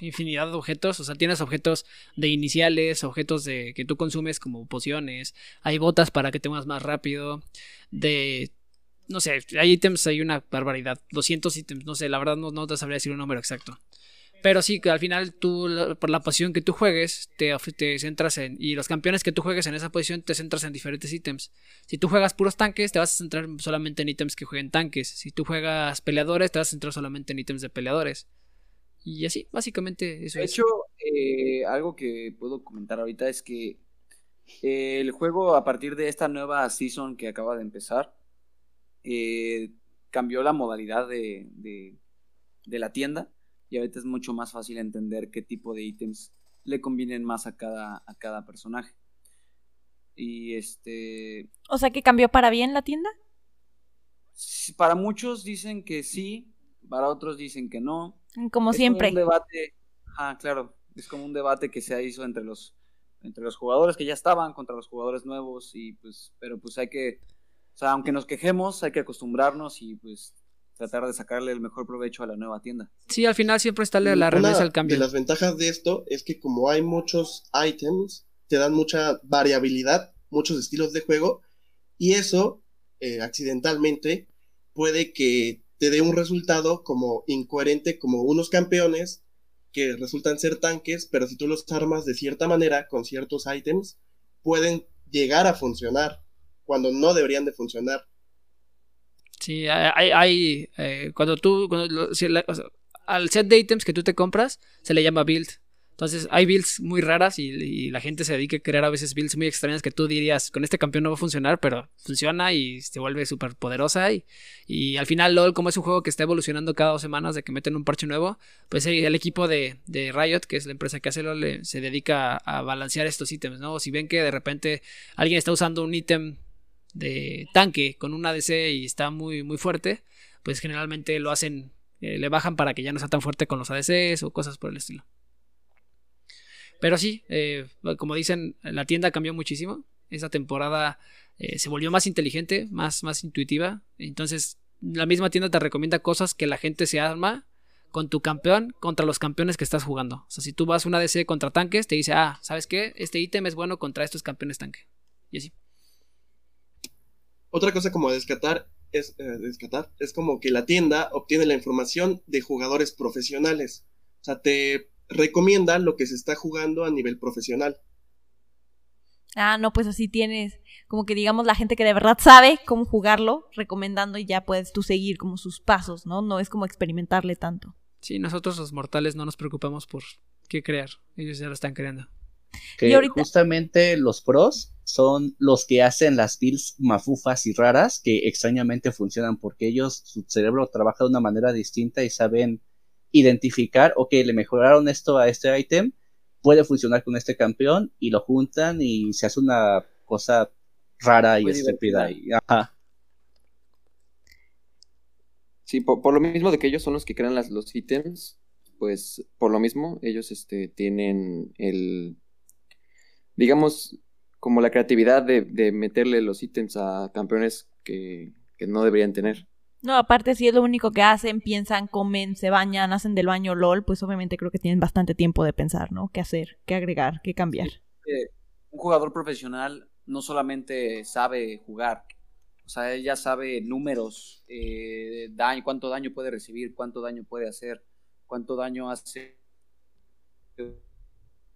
infinidad de objetos, o sea, tienes objetos de iniciales, objetos de que tú consumes como pociones, hay botas para que te muevas más rápido, de no sé, hay ítems, hay una barbaridad, 200 ítems, no sé, la verdad no, no te sabría decir un número exacto. Pero sí, que al final tú, por la posición que tú juegues, te, te centras en. Y los campeones que tú juegues en esa posición, te centras en diferentes ítems. Si tú juegas puros tanques, te vas a centrar solamente en ítems que jueguen tanques. Si tú juegas peleadores, te vas a centrar solamente en ítems de peleadores. Y así, básicamente, eso De es. hecho, eh, algo que puedo comentar ahorita es que eh, el juego a partir de esta nueva season que acaba de empezar eh, cambió la modalidad de, de- de la tienda y ahorita es mucho más fácil entender qué tipo de ítems le convienen más a cada, a cada personaje. Y este, O sea que cambió para bien la tienda. para muchos dicen que sí, para otros dicen que no. Como Es siempre. un debate, ah, claro, es como un debate que se hizo entre los entre los jugadores que ya estaban contra los jugadores nuevos y pues pero pues hay que o sea, aunque nos quejemos, hay que acostumbrarnos y pues tratar de sacarle el mejor provecho a la nueva tienda. Sí, al final siempre está la, regresa al cambio. de las ventajas de esto es que como hay muchos items, te dan mucha variabilidad, muchos estilos de juego, y eso, eh, accidentalmente, puede que te dé un resultado como incoherente, como unos campeones que resultan ser tanques, pero si tú los armas de cierta manera, con ciertos items, pueden llegar a funcionar, cuando no deberían de funcionar. Sí, hay, hay eh, cuando tú, cuando al set de ítems que tú te compras, se le llama build. Entonces, hay builds muy raras y, la gente se dedica a crear a veces builds muy extrañas que tú dirías, con este campeón no va a funcionar, pero funciona y se vuelve súper poderosa. Y, y al final, LOL, como es un juego que está evolucionando cada dos semanas de que meten un parche nuevo, pues el equipo de, de Riot, que es la empresa que hace LOL, se dedica a, a balancear estos ítems, ¿no? Si ven que de repente alguien está usando un ítem de tanque con un ADC y está muy, muy fuerte, pues generalmente lo hacen, eh, le bajan para que ya no sea tan fuerte con los ADCs o cosas por el estilo. Pero sí, eh, como dicen, la tienda cambió muchísimo. Esta temporada eh, se volvió más inteligente, más, más intuitiva. Entonces, la misma tienda te recomienda cosas que la gente se arma con tu campeón contra los campeones que estás jugando. O sea, si tú vas una ADC contra tanques, te dice, ah, ¿sabes qué? Este ítem es bueno contra estos campeones tanque. Y así. Otra cosa como a descartar es, eh, es como que la tienda obtiene la información de jugadores profesionales. O sea, te recomienda lo que se está jugando a nivel profesional. Ah, no, pues así tienes, como que digamos la gente que de verdad sabe cómo jugarlo, recomendando y ya puedes tú seguir como sus pasos, ¿no? No es como experimentarle tanto. Sí, nosotros los mortales no nos preocupamos por qué crear. Ellos ya lo están creando. Que Y ahorita- justamente los pros son los que hacen las builds mafufas y raras que extrañamente funcionan porque ellos, su cerebro trabaja de una manera distinta y saben identificar, ok, le mejoraron esto a este ítem, puede funcionar con este campeón y lo juntan y se hace una cosa rara y Muy estúpida. divertida. Y, ajá. Sí, por, por lo mismo de que ellos son los que crean las, los ítems, pues por lo mismo ellos este, tienen el, digamos, como la creatividad de, de meterle los ítems a campeones que no deberían tener. No, aparte si es lo único que hacen, piensan, comen, se bañan, hacen del baño LOL, pues obviamente creo que tienen bastante tiempo de pensar, ¿no? ¿Qué hacer? ¿Qué agregar? ¿Qué cambiar? Eh, un jugador profesional no solamente sabe jugar, o sea, él ya sabe números, eh, daño, cuánto daño puede recibir, cuánto daño puede hacer, cuánto daño hace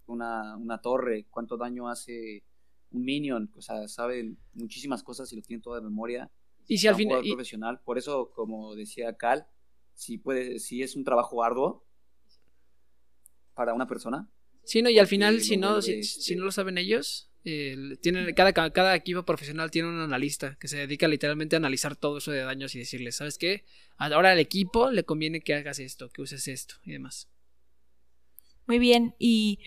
una, una torre, cuánto daño hace un minion, o sea, sabe muchísimas cosas y lo tiene todo de memoria. Y si al final... jugador y- profesional, por eso, como decía Cal, si puede, si es un trabajo arduo para una persona, Sí, no, y al final, si no, vuelve, si, este- si no lo saben ellos, eh, tienen, cada, ca- cada equipo profesional tiene un analista que se dedica literalmente a analizar todo eso de daños y decirles, ¿sabes qué? Ahora al equipo le conviene que hagas esto, que uses esto y demás. Muy bien, y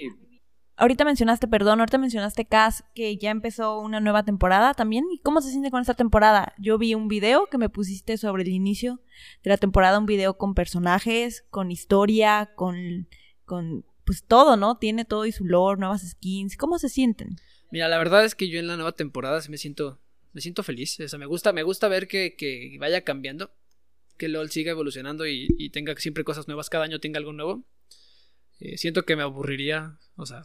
ahorita mencionaste, perdón, ahorita mencionaste Cas que ya empezó una nueva temporada también. ¿Y cómo se siente con esta temporada? Yo vi un video que me pusiste sobre el inicio de la temporada, un video con personajes, con historia, con, con pues todo, ¿no? Tiene todo y su lore, nuevas skins. ¿Cómo se sienten? Mira, la verdad es que yo en la nueva temporada sí me siento, me siento feliz. O sea, me gusta, me gusta ver que, vaya cambiando, que LOL siga evolucionando y, tenga siempre cosas nuevas, cada año tenga algo nuevo. Eh, siento que me aburriría, o sea,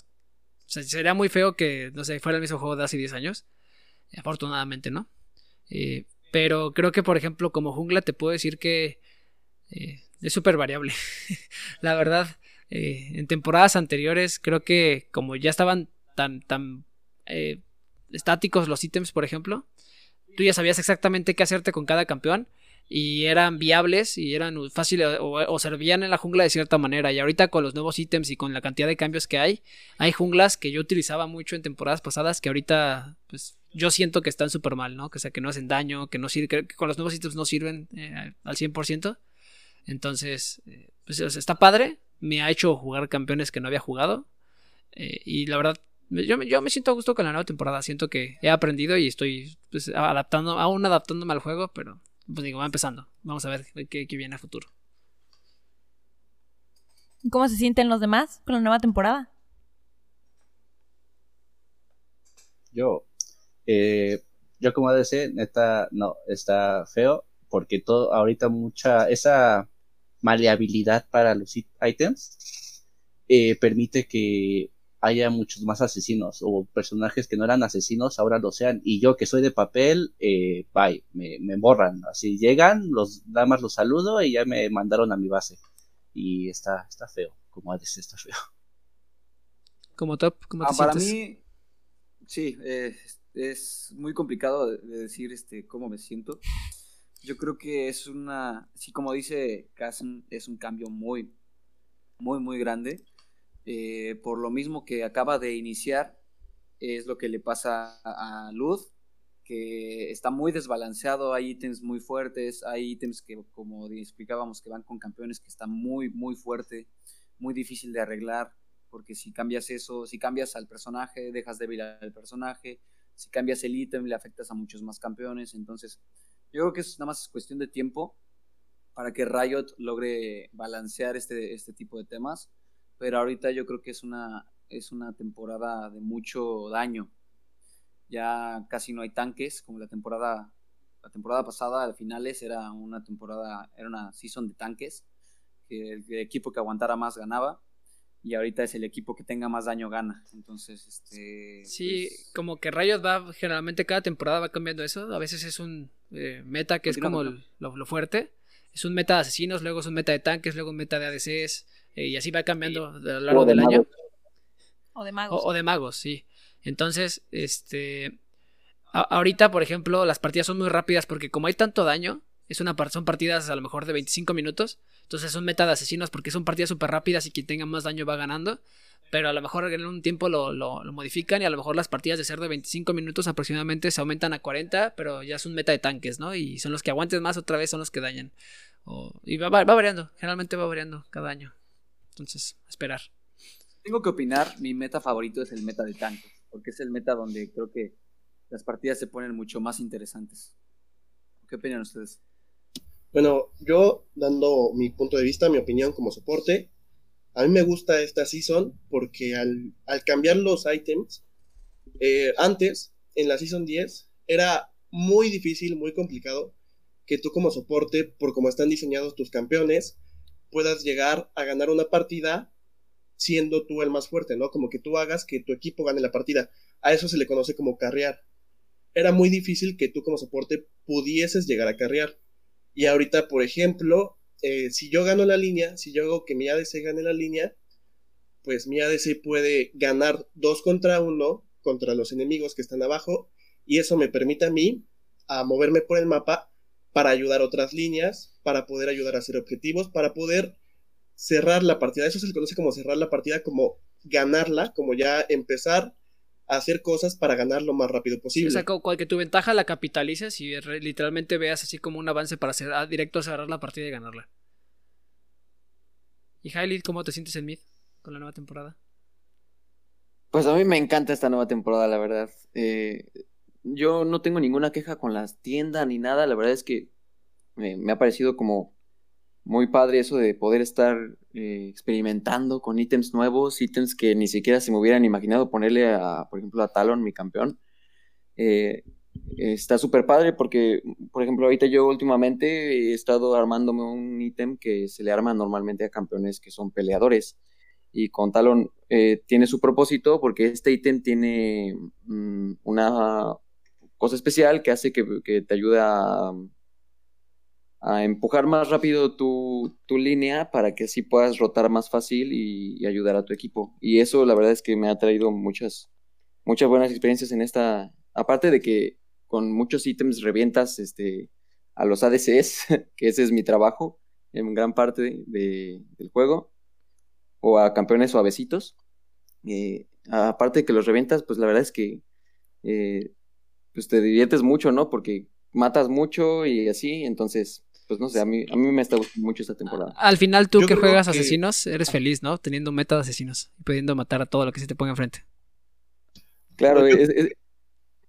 sería muy feo que, no sé, fuera el mismo juego de hace 10 años. Afortunadamente, ¿no? Eh, pero creo que, por ejemplo, como jungla te puedo decir que eh, es súper variable. la verdad, eh, en temporadas anteriores creo que como ya estaban tan, tan estáticos los ítems, por ejemplo, tú ya sabías exactamente qué hacerte con cada campeón y eran viables y eran fáciles o, o servían en la jungla de cierta manera. Y ahorita con los nuevos ítems y con la cantidad de cambios que hay, hay junglas que yo utilizaba mucho en temporadas pasadas que ahorita pues yo siento que están súper mal, ¿no? Que, o sea, que no hacen daño, que no sirven, con los nuevos ítems no sirven eh, al 100%. Entonces, eh, pues está padre. Me ha hecho jugar campeones que no había jugado. Eh, y la verdad, yo, yo me siento a gusto con la nueva temporada. Siento que he aprendido y estoy pues, adaptando, aún adaptándome al juego, pero pues digo, va empezando. Vamos a ver qué, qué viene a futuro. ¿Cómo se sienten los demás con la nueva temporada? Yo, eh, yo como ADC, neta, no, está feo, porque todo, ahorita mucha, esa maleabilidad para los ítems eh, permite que haya muchos más asesinos o personajes que no eran asesinos ahora lo sean y yo que soy de papel eh, bye me, me borran así llegan los nada más los saludo y ya me mandaron a mi base y está está feo como ADC está feo Como top, ¿cómo te Ah, para sientes? mí, sí, eh, es muy complicado de, de decir este cómo me siento. Yo creo que es una, sí, como dice Kazen, es un cambio muy, muy, muy grande. Eh, por lo mismo que acaba de iniciar, es lo que le pasa a, a Luz, que está muy desbalanceado, hay ítems muy fuertes, hay ítems que, como explicábamos, que van con campeones que están muy, muy fuerte, muy difícil de arreglar porque si cambias eso, si cambias al personaje, dejas débil al personaje, si cambias el ítem, le afectas a muchos más campeones, entonces yo creo que es nada más cuestión de tiempo para que Riot logre balancear este, este tipo de temas, pero ahorita yo creo que es una, es una temporada de mucho daño, ya casi no hay tanques, como la temporada, la temporada pasada, al finales era una temporada, era una season de tanques, que el equipo que aguantara más ganaba, y ahorita es el equipo que tenga más daño gana. Entonces, este. Sí, pues, como que Riot va, generalmente cada temporada va cambiando eso. A veces es un eh, meta que es como el- lo, lo fuerte. Es un meta de asesinos, luego es un meta de tanques, luego un meta de ADCs. Eh, y así va cambiando a lo largo de del año. O de magos. o de magos, sí. Entonces, este. a- ahorita, por ejemplo, las partidas son muy rápidas porque como hay tanto daño, es una son partidas a lo mejor de 25 minutos. Entonces son meta de asesinos porque son partidas súper rápidas y quien tenga más daño va ganando. Pero a lo mejor en un tiempo lo, lo- lo modifican y a lo mejor las partidas de ser de 25 minutos aproximadamente se aumentan a 40, pero ya es un meta de tanques, ¿no? Y son los que aguantes más otra vez, son los que dañan. O- y va, va- va variando, generalmente va variando cada año. Entonces, a esperar. Tengo que opinar, mi meta favorito es el meta de tanques, porque es el meta donde creo que las partidas se ponen mucho más interesantes. ¿Qué opinan ustedes? Bueno, yo dando mi punto de vista, mi opinión como soporte, a mí me gusta esta season porque al, al cambiar los items, eh, antes, en la season 10, era muy difícil, muy complicado que tú como soporte, por cómo están diseñados tus campeones, puedas llegar a ganar una partida siendo tú el más fuerte, ¿no? Como que tú hagas que tu equipo gane la partida. A eso se le conoce como carrear. Era muy difícil que tú como soporte pudieses llegar a carrear. Y ahorita, por ejemplo, eh, si yo gano la línea, si yo hago que mi ADC gane la línea, pues mi ADC puede ganar dos contra uno contra los enemigos que están abajo y eso me permite a mí a moverme por el mapa para ayudar a otras líneas, para poder ayudar a hacer objetivos, para poder cerrar la partida. Eso se le conoce como cerrar la partida, como ganarla, como ya empezar a hacer cosas para ganar lo más rápido posible. O sea, como que tu ventaja la capitalices y literalmente veas así como un avance para hacer ah, directo a cerrar la partida y ganarla. ¿Y Hailey, cómo te sientes en Mid con la nueva temporada? Pues a mí me encanta esta nueva temporada, la verdad. Eh, yo no tengo ninguna queja con las tiendas ni nada. La verdad es que me ha parecido como muy padre eso de poder estar eh, experimentando con ítems nuevos, ítems que ni siquiera se me hubieran imaginado ponerle a, por ejemplo, a Talon, mi campeón. Eh, está súper padre porque, por ejemplo, ahorita yo últimamente he estado armándome un ítem que se le arma normalmente a campeones que son peleadores. Y con Talon eh, tiene su propósito porque este ítem tiene mm, una cosa especial que hace que, te ayuda a empujar más rápido tu, línea para que así puedas rotar más fácil y, ayudar a tu equipo. Y eso la verdad es que me ha traído muchas, muchas buenas experiencias en esta, aparte de que con muchos ítems revientas este, a los ADCs, que ese es mi trabajo en gran parte de, del juego, o a campeones suavecitos. Eh, aparte de que los revientas, pues la verdad es que eh, pues te diviertes mucho, ¿no? Porque matas mucho y así, entonces pues no sé, a mí, a mí me está gustando mucho esta temporada. Al final tú que juegas asesinos, eres feliz, ¿no? Teniendo meta de asesinos y pudiendo matar a todo lo que se te ponga enfrente. Claro, es,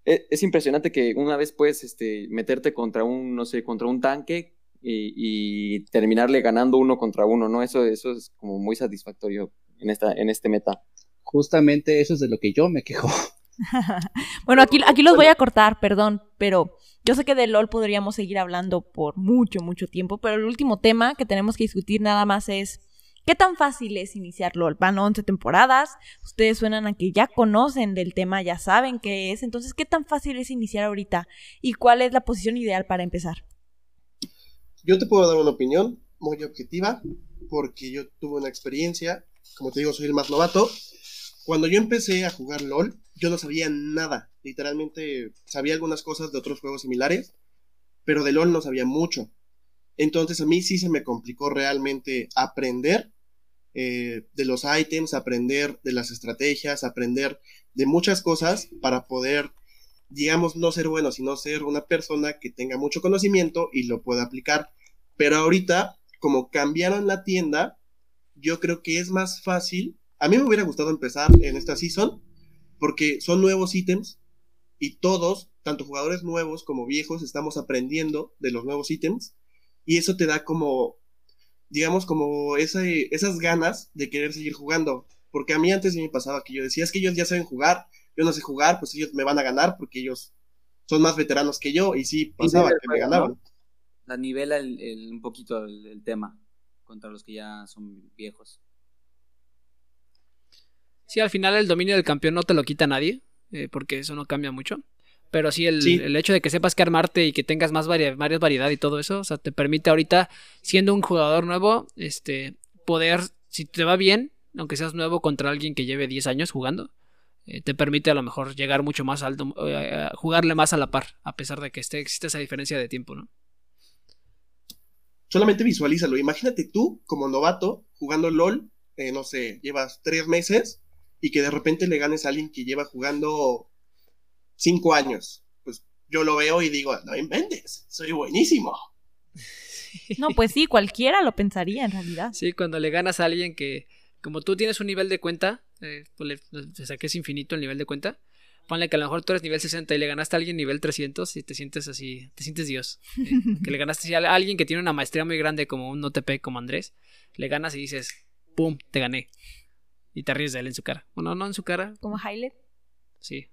es, impresionante que una vez puedes este, meterte contra un, no sé, contra un tanque y, terminarle ganando uno contra uno, ¿no? Eso, eso es como muy satisfactorio en, esta, en este meta. Justamente eso es de lo que yo me quejo. bueno, aquí, aquí los voy a cortar, perdón, pero yo sé que de LOL podríamos seguir hablando por mucho, mucho tiempo, pero el último tema que tenemos que discutir nada más es ¿qué tan fácil es iniciar LOL? Van 11 temporadas, ustedes suenan a que ya conocen del tema, ya saben qué es, entonces ¿qué tan fácil es iniciar ahorita? ¿Y cuál es la posición ideal para empezar? Yo te puedo dar una opinión muy objetiva, porque yo tuve una experiencia, como te digo, soy el más novato. Cuando yo empecé a jugar LOL, yo no sabía nada. Literalmente sabía algunas cosas de otros juegos similares, pero de LOL no sabía mucho. Entonces a mí sí se me complicó realmente aprender eh, de los ítems, aprender de las estrategias, aprender de muchas cosas para poder, digamos, no ser bueno, sino ser una persona que tenga mucho conocimiento y lo pueda aplicar. Pero ahorita, como cambiaron la tienda, yo creo que es más fácil. A mí me hubiera gustado empezar en esta season porque son nuevos ítems y todos, tanto jugadores nuevos como viejos, estamos aprendiendo de los nuevos ítems y eso te da como, digamos, como esas ganas de querer seguir jugando. Porque a mí antes me pasaba que yo decía, es que ellos ya saben jugar, yo no sé jugar, pues ellos me van a ganar porque ellos son más veteranos que yo y sí pasaba que me ganaban. La nivela un poquito el tema contra los que ya son viejos. Sí, al final el dominio del campeón no te lo quita nadie, eh, porque eso no cambia mucho. Pero sí el, hecho de que sepas que armarte y que tengas más variedad, variedad y todo eso, o sea, te permite ahorita, siendo un jugador nuevo, este, poder, si te va bien, aunque seas nuevo contra alguien que lleve 10 años jugando, eh, te permite a lo mejor llegar mucho más alto, eh, jugarle más a la par, a pesar de que esté, existe esa diferencia de tiempo, ¿no? Solamente visualízalo. Imagínate tú, como novato, jugando LOL, no sé, llevas tres meses y que de repente le ganes a alguien que lleva jugando cinco años. Pues yo lo veo y digo, no inventes, soy buenísimo. No, pues sí, cualquiera lo pensaría en realidad. Sí, cuando le ganas a alguien que, como tú tienes un nivel de cuenta, eh, pues o sea, que es infinito el nivel de cuenta, ponle que a lo mejor tú eres nivel 60 y le ganaste a alguien nivel 300 y te sientes así, te sientes Dios. Eh, que le ganaste a alguien que tiene una maestría muy grande como un OTP como Andrés, le ganas y dices, ¡pum! Te gané. Y te ríes de él en su cara. Bueno, no en su cara. ¿Como highlight? Sí.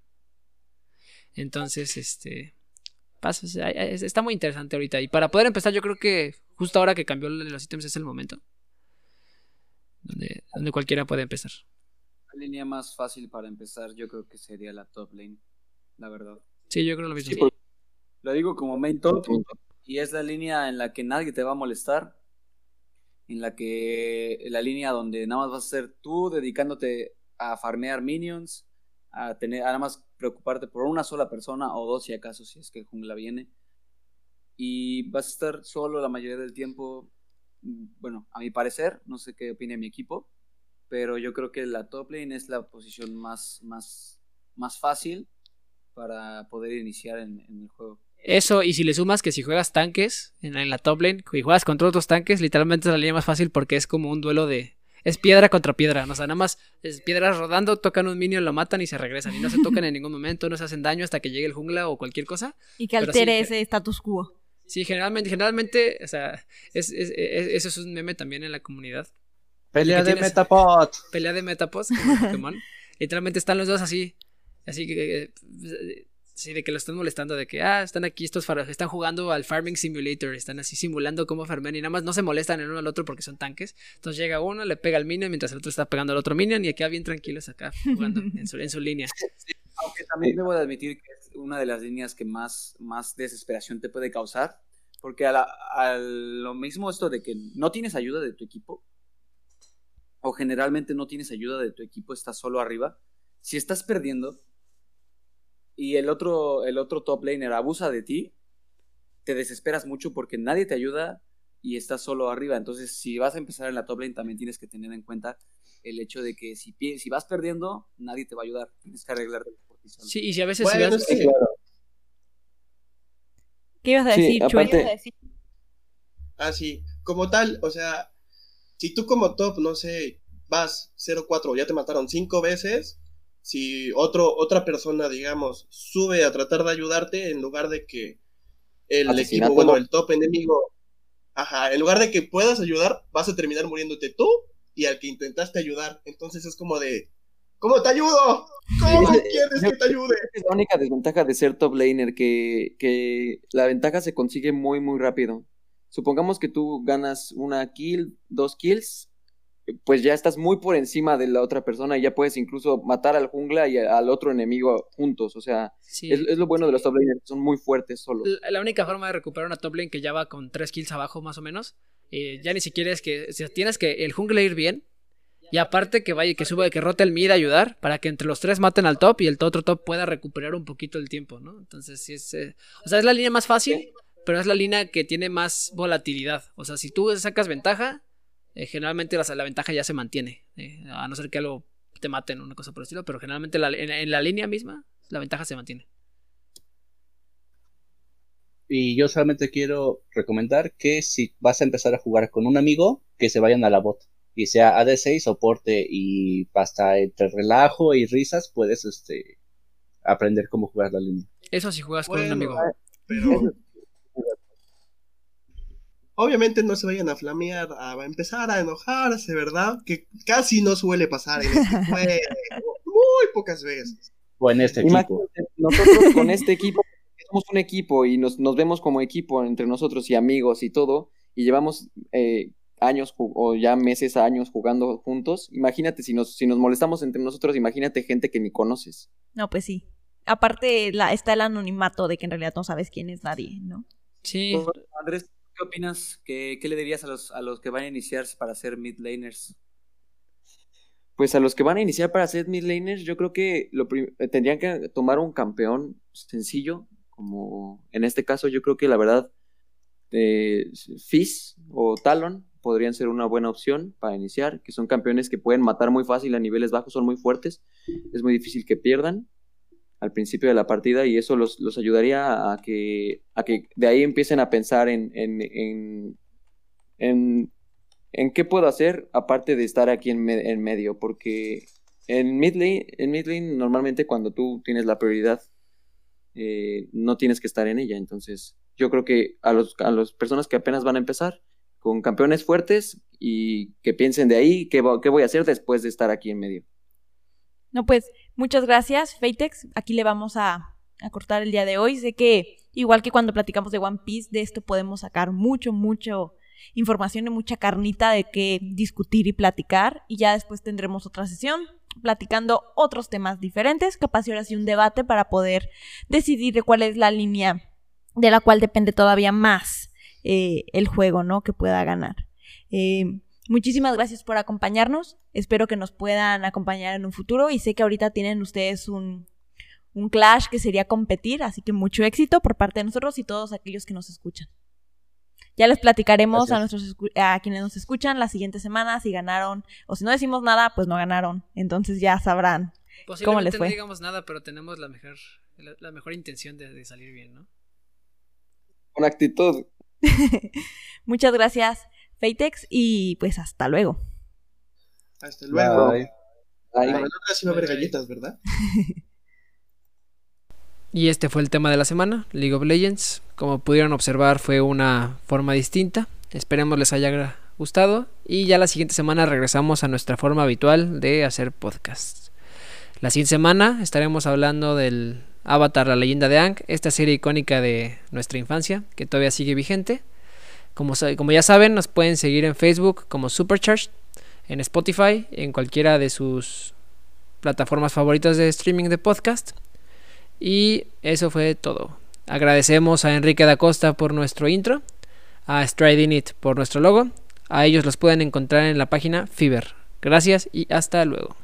Entonces, este. pasa, o sea, es- está muy interesante ahorita. Y para poder empezar, yo creo que justo ahora que cambió los ítems es el momento. Donde, donde cualquiera puede empezar. La línea más fácil para empezar yo creo que sería la top lane, la verdad. Sí, yo creo lo mismo. Sí, Lo digo como main top y es la línea en la que nadie te va a molestar, en la que la línea donde nada más vas a ser tú dedicándote a farmear minions, a tener a nada más preocuparte por una sola persona o dos si acaso si es que el jungla viene y vas a estar solo la mayoría del tiempo. Bueno, a mi parecer, no sé qué opine mi equipo, pero yo creo que la top lane es la posición más más más fácil para poder iniciar en el juego. Eso, y si le sumas que si juegas tanques en, en la top lane y juegas contra otros tanques, literalmente es la línea más fácil porque es como un duelo de. Es piedra contra piedra, ¿no? o sea, nada más es piedras rodando, tocan un minion, lo matan y se regresan. Y no se tocan en ningún momento, no se hacen daño hasta que llegue el jungla o cualquier cosa. Y que sí, altere ese status quo. Sí, generalmente, generalmente, o sea, es, es- es- eso es un meme también en la comunidad. Pelea ¿Qué de tienes? Metapod. Pelea de Pokémon. Literalmente están los dos así. Así que. eh, Sí, de que lo están molestando, de que, ah, están aquí estos far- están jugando al Farming Simulator, están así simulando cómo farmear y nada más no se molestan el uno al otro porque son tanques. Entonces llega uno, le pega al minion mientras el otro está pegando al otro minion y acá bien tranquilos acá jugando en su, en su línea. Aunque también debo de admitir que es una de las líneas que más, más desesperación te puede causar. Porque a, la- a lo mismo esto de que no tienes ayuda de tu equipo, o generalmente no tienes ayuda de tu equipo, estás solo arriba. Si estás perdiendo y el otro, el otro top laner abusa de ti, te desesperas mucho porque nadie te ayuda y estás solo arriba. Entonces, si vas a empezar en la top lane, también tienes que tener en cuenta el hecho de que si, si vas perdiendo, nadie te va a ayudar. Tienes que arreglarte por ti solo. Sí, y si a veces Bueno, si vas- es que- ¿Qué ibas a Sí, decir, Chuy? aparte- Ah, sí. Como tal, o sea, si tú como top, no sé, vas 0-4, ya te mataron cinco veces, si otro, otra persona, digamos, sube a tratar de ayudarte, en lugar de que el Asesinato, equipo, bueno, ¿no? el top enemigo, ajá, en lugar de que puedas ayudar, vas a terminar muriéndote tú y al que intentaste ayudar. Entonces es como de, ¿cómo te ayudo? ¿Cómo Sí, quieres yo- que te ayude? Es la única desventaja de ser top laner, que, que la ventaja se consigue muy, muy rápido. Supongamos que tú ganas una kill, dos kills, pues ya estás muy por encima de la otra persona y ya puedes incluso matar al jungla y al otro enemigo juntos. O sea, sí. es, es lo bueno de los top laners, son muy fuertes solos. La- La única forma de recuperar una top lane que ya va con 3 kills abajo más o menos, eh, ya ni siquiera es que, o sea, tienes que el jungla ir bien y aparte que vaya, que suba, que rote el mid a ayudar para que entre los tres maten al top y el otro top pueda recuperar un poquito el tiempo, ¿no? Entonces sí es, eh, o sea, es la línea más fácil, pero es la línea que tiene más volatilidad. O sea, si tú sacas ventaja, eh, generalmente la, la ventaja ya se mantiene, eh, a no ser que algo te maten o una cosa por el estilo, pero generalmente la- en- en la línea misma la ventaja se mantiene. Y yo solamente quiero recomendar que si vas a empezar a jugar con un amigo, que se vayan a la bot. Y sea AD6, soporte y hasta entre relajo y risas puedes este aprender cómo jugar la línea. Eso si juegas con un amigo. Pero obviamente no se vayan a flamear, a empezar a enojarse, ¿verdad? Que casi no suele pasar en este juego. Muy pocas veces. O en este equipo. Imagínate, nosotros con este equipo, somos un equipo y nos, nos vemos como equipo entre nosotros y amigos y todo, y llevamos eh, años o ya meses, años jugando juntos. Imagínate si nos, si nos molestamos entre nosotros, imagínate gente que ni conoces. No, pues sí. Aparte la, está el anonimato de que en realidad no sabes quién es nadie, ¿no? Sí, Andrés, ¿qué opinas? ¿Qué, qué le dirías a los, a los que van a iniciarse para ser mid laners? Pues a los que van a iniciar para ser mid laners, yo creo que lo eh, tendrían que tomar un campeón sencillo, como en este caso yo creo que la verdad eh, Fizz o Talon podrían ser una buena opción para iniciar, que son campeones que pueden matar muy fácil a niveles bajos, son muy fuertes, es muy difícil que pierdan al principio de la partida y eso los, los ayudaría a que, a que de ahí empiecen a pensar en, en, en, en, qué puedo hacer aparte de estar aquí en, en medio, porque en mid lane, en normalmente cuando tú tienes la prioridad eh, no tienes que estar en ella, entonces yo creo que a los a las personas que apenas van a empezar con campeones fuertes y que piensen de ahí qué, qué voy a hacer después de estar aquí en medio. No, pues muchas gracias, Feitex. Aquí le vamos a, cortar el día de hoy. Sé que Igual que cuando platicamos de One Piece, de esto podemos sacar mucho, mucho información y mucha carnita de qué discutir y platicar. Y ya después tendremos otra sesión platicando otros temas diferentes, capaz ahora sí un debate para poder decidir de cuál es la línea de la cual depende todavía más eh, el juego, ¿no? Que pueda ganar. Eh, muchísimas gracias por acompañarnos. Espero que nos puedan acompañar en un futuro y sé que ahorita tienen ustedes un, un clash que sería competir, así que mucho éxito por parte de nosotros y todos aquellos que nos escuchan. Ya les platicaremos a, nuestros, a quienes nos escuchan la siguiente semana si ganaron o si no decimos nada, pues no ganaron. Entonces ya sabrán cómo les fue. No digamos nada, pero tenemos la mejor, la, mejor intención de, salir bien, ¿no? Con actitud. Muchas gracias, Feitex, y pues hasta luego. Hasta luego. Bye. Bye. va a haber galletas, ¿verdad? Y este fue el tema de la semana, League of Legends. Como pudieron observar fue una forma distinta. Esperemos les haya gustado. Y ya la siguiente semana regresamos a nuestra forma habitual de hacer podcasts. La siguiente semana estaremos hablando del Avatar, la leyenda de Aang, esta serie icónica de nuestra infancia que todavía sigue vigente. Como, ya saben, nos pueden seguir en Facebook como Supercharged, en Spotify, en cualquiera de sus plataformas favoritas de streaming de podcast. Y eso fue todo. Agradecemos a Enrique da Costa por nuestro intro, a Striding It por nuestro logo. A ellos los pueden encontrar en la página Fiverr. Gracias y hasta luego.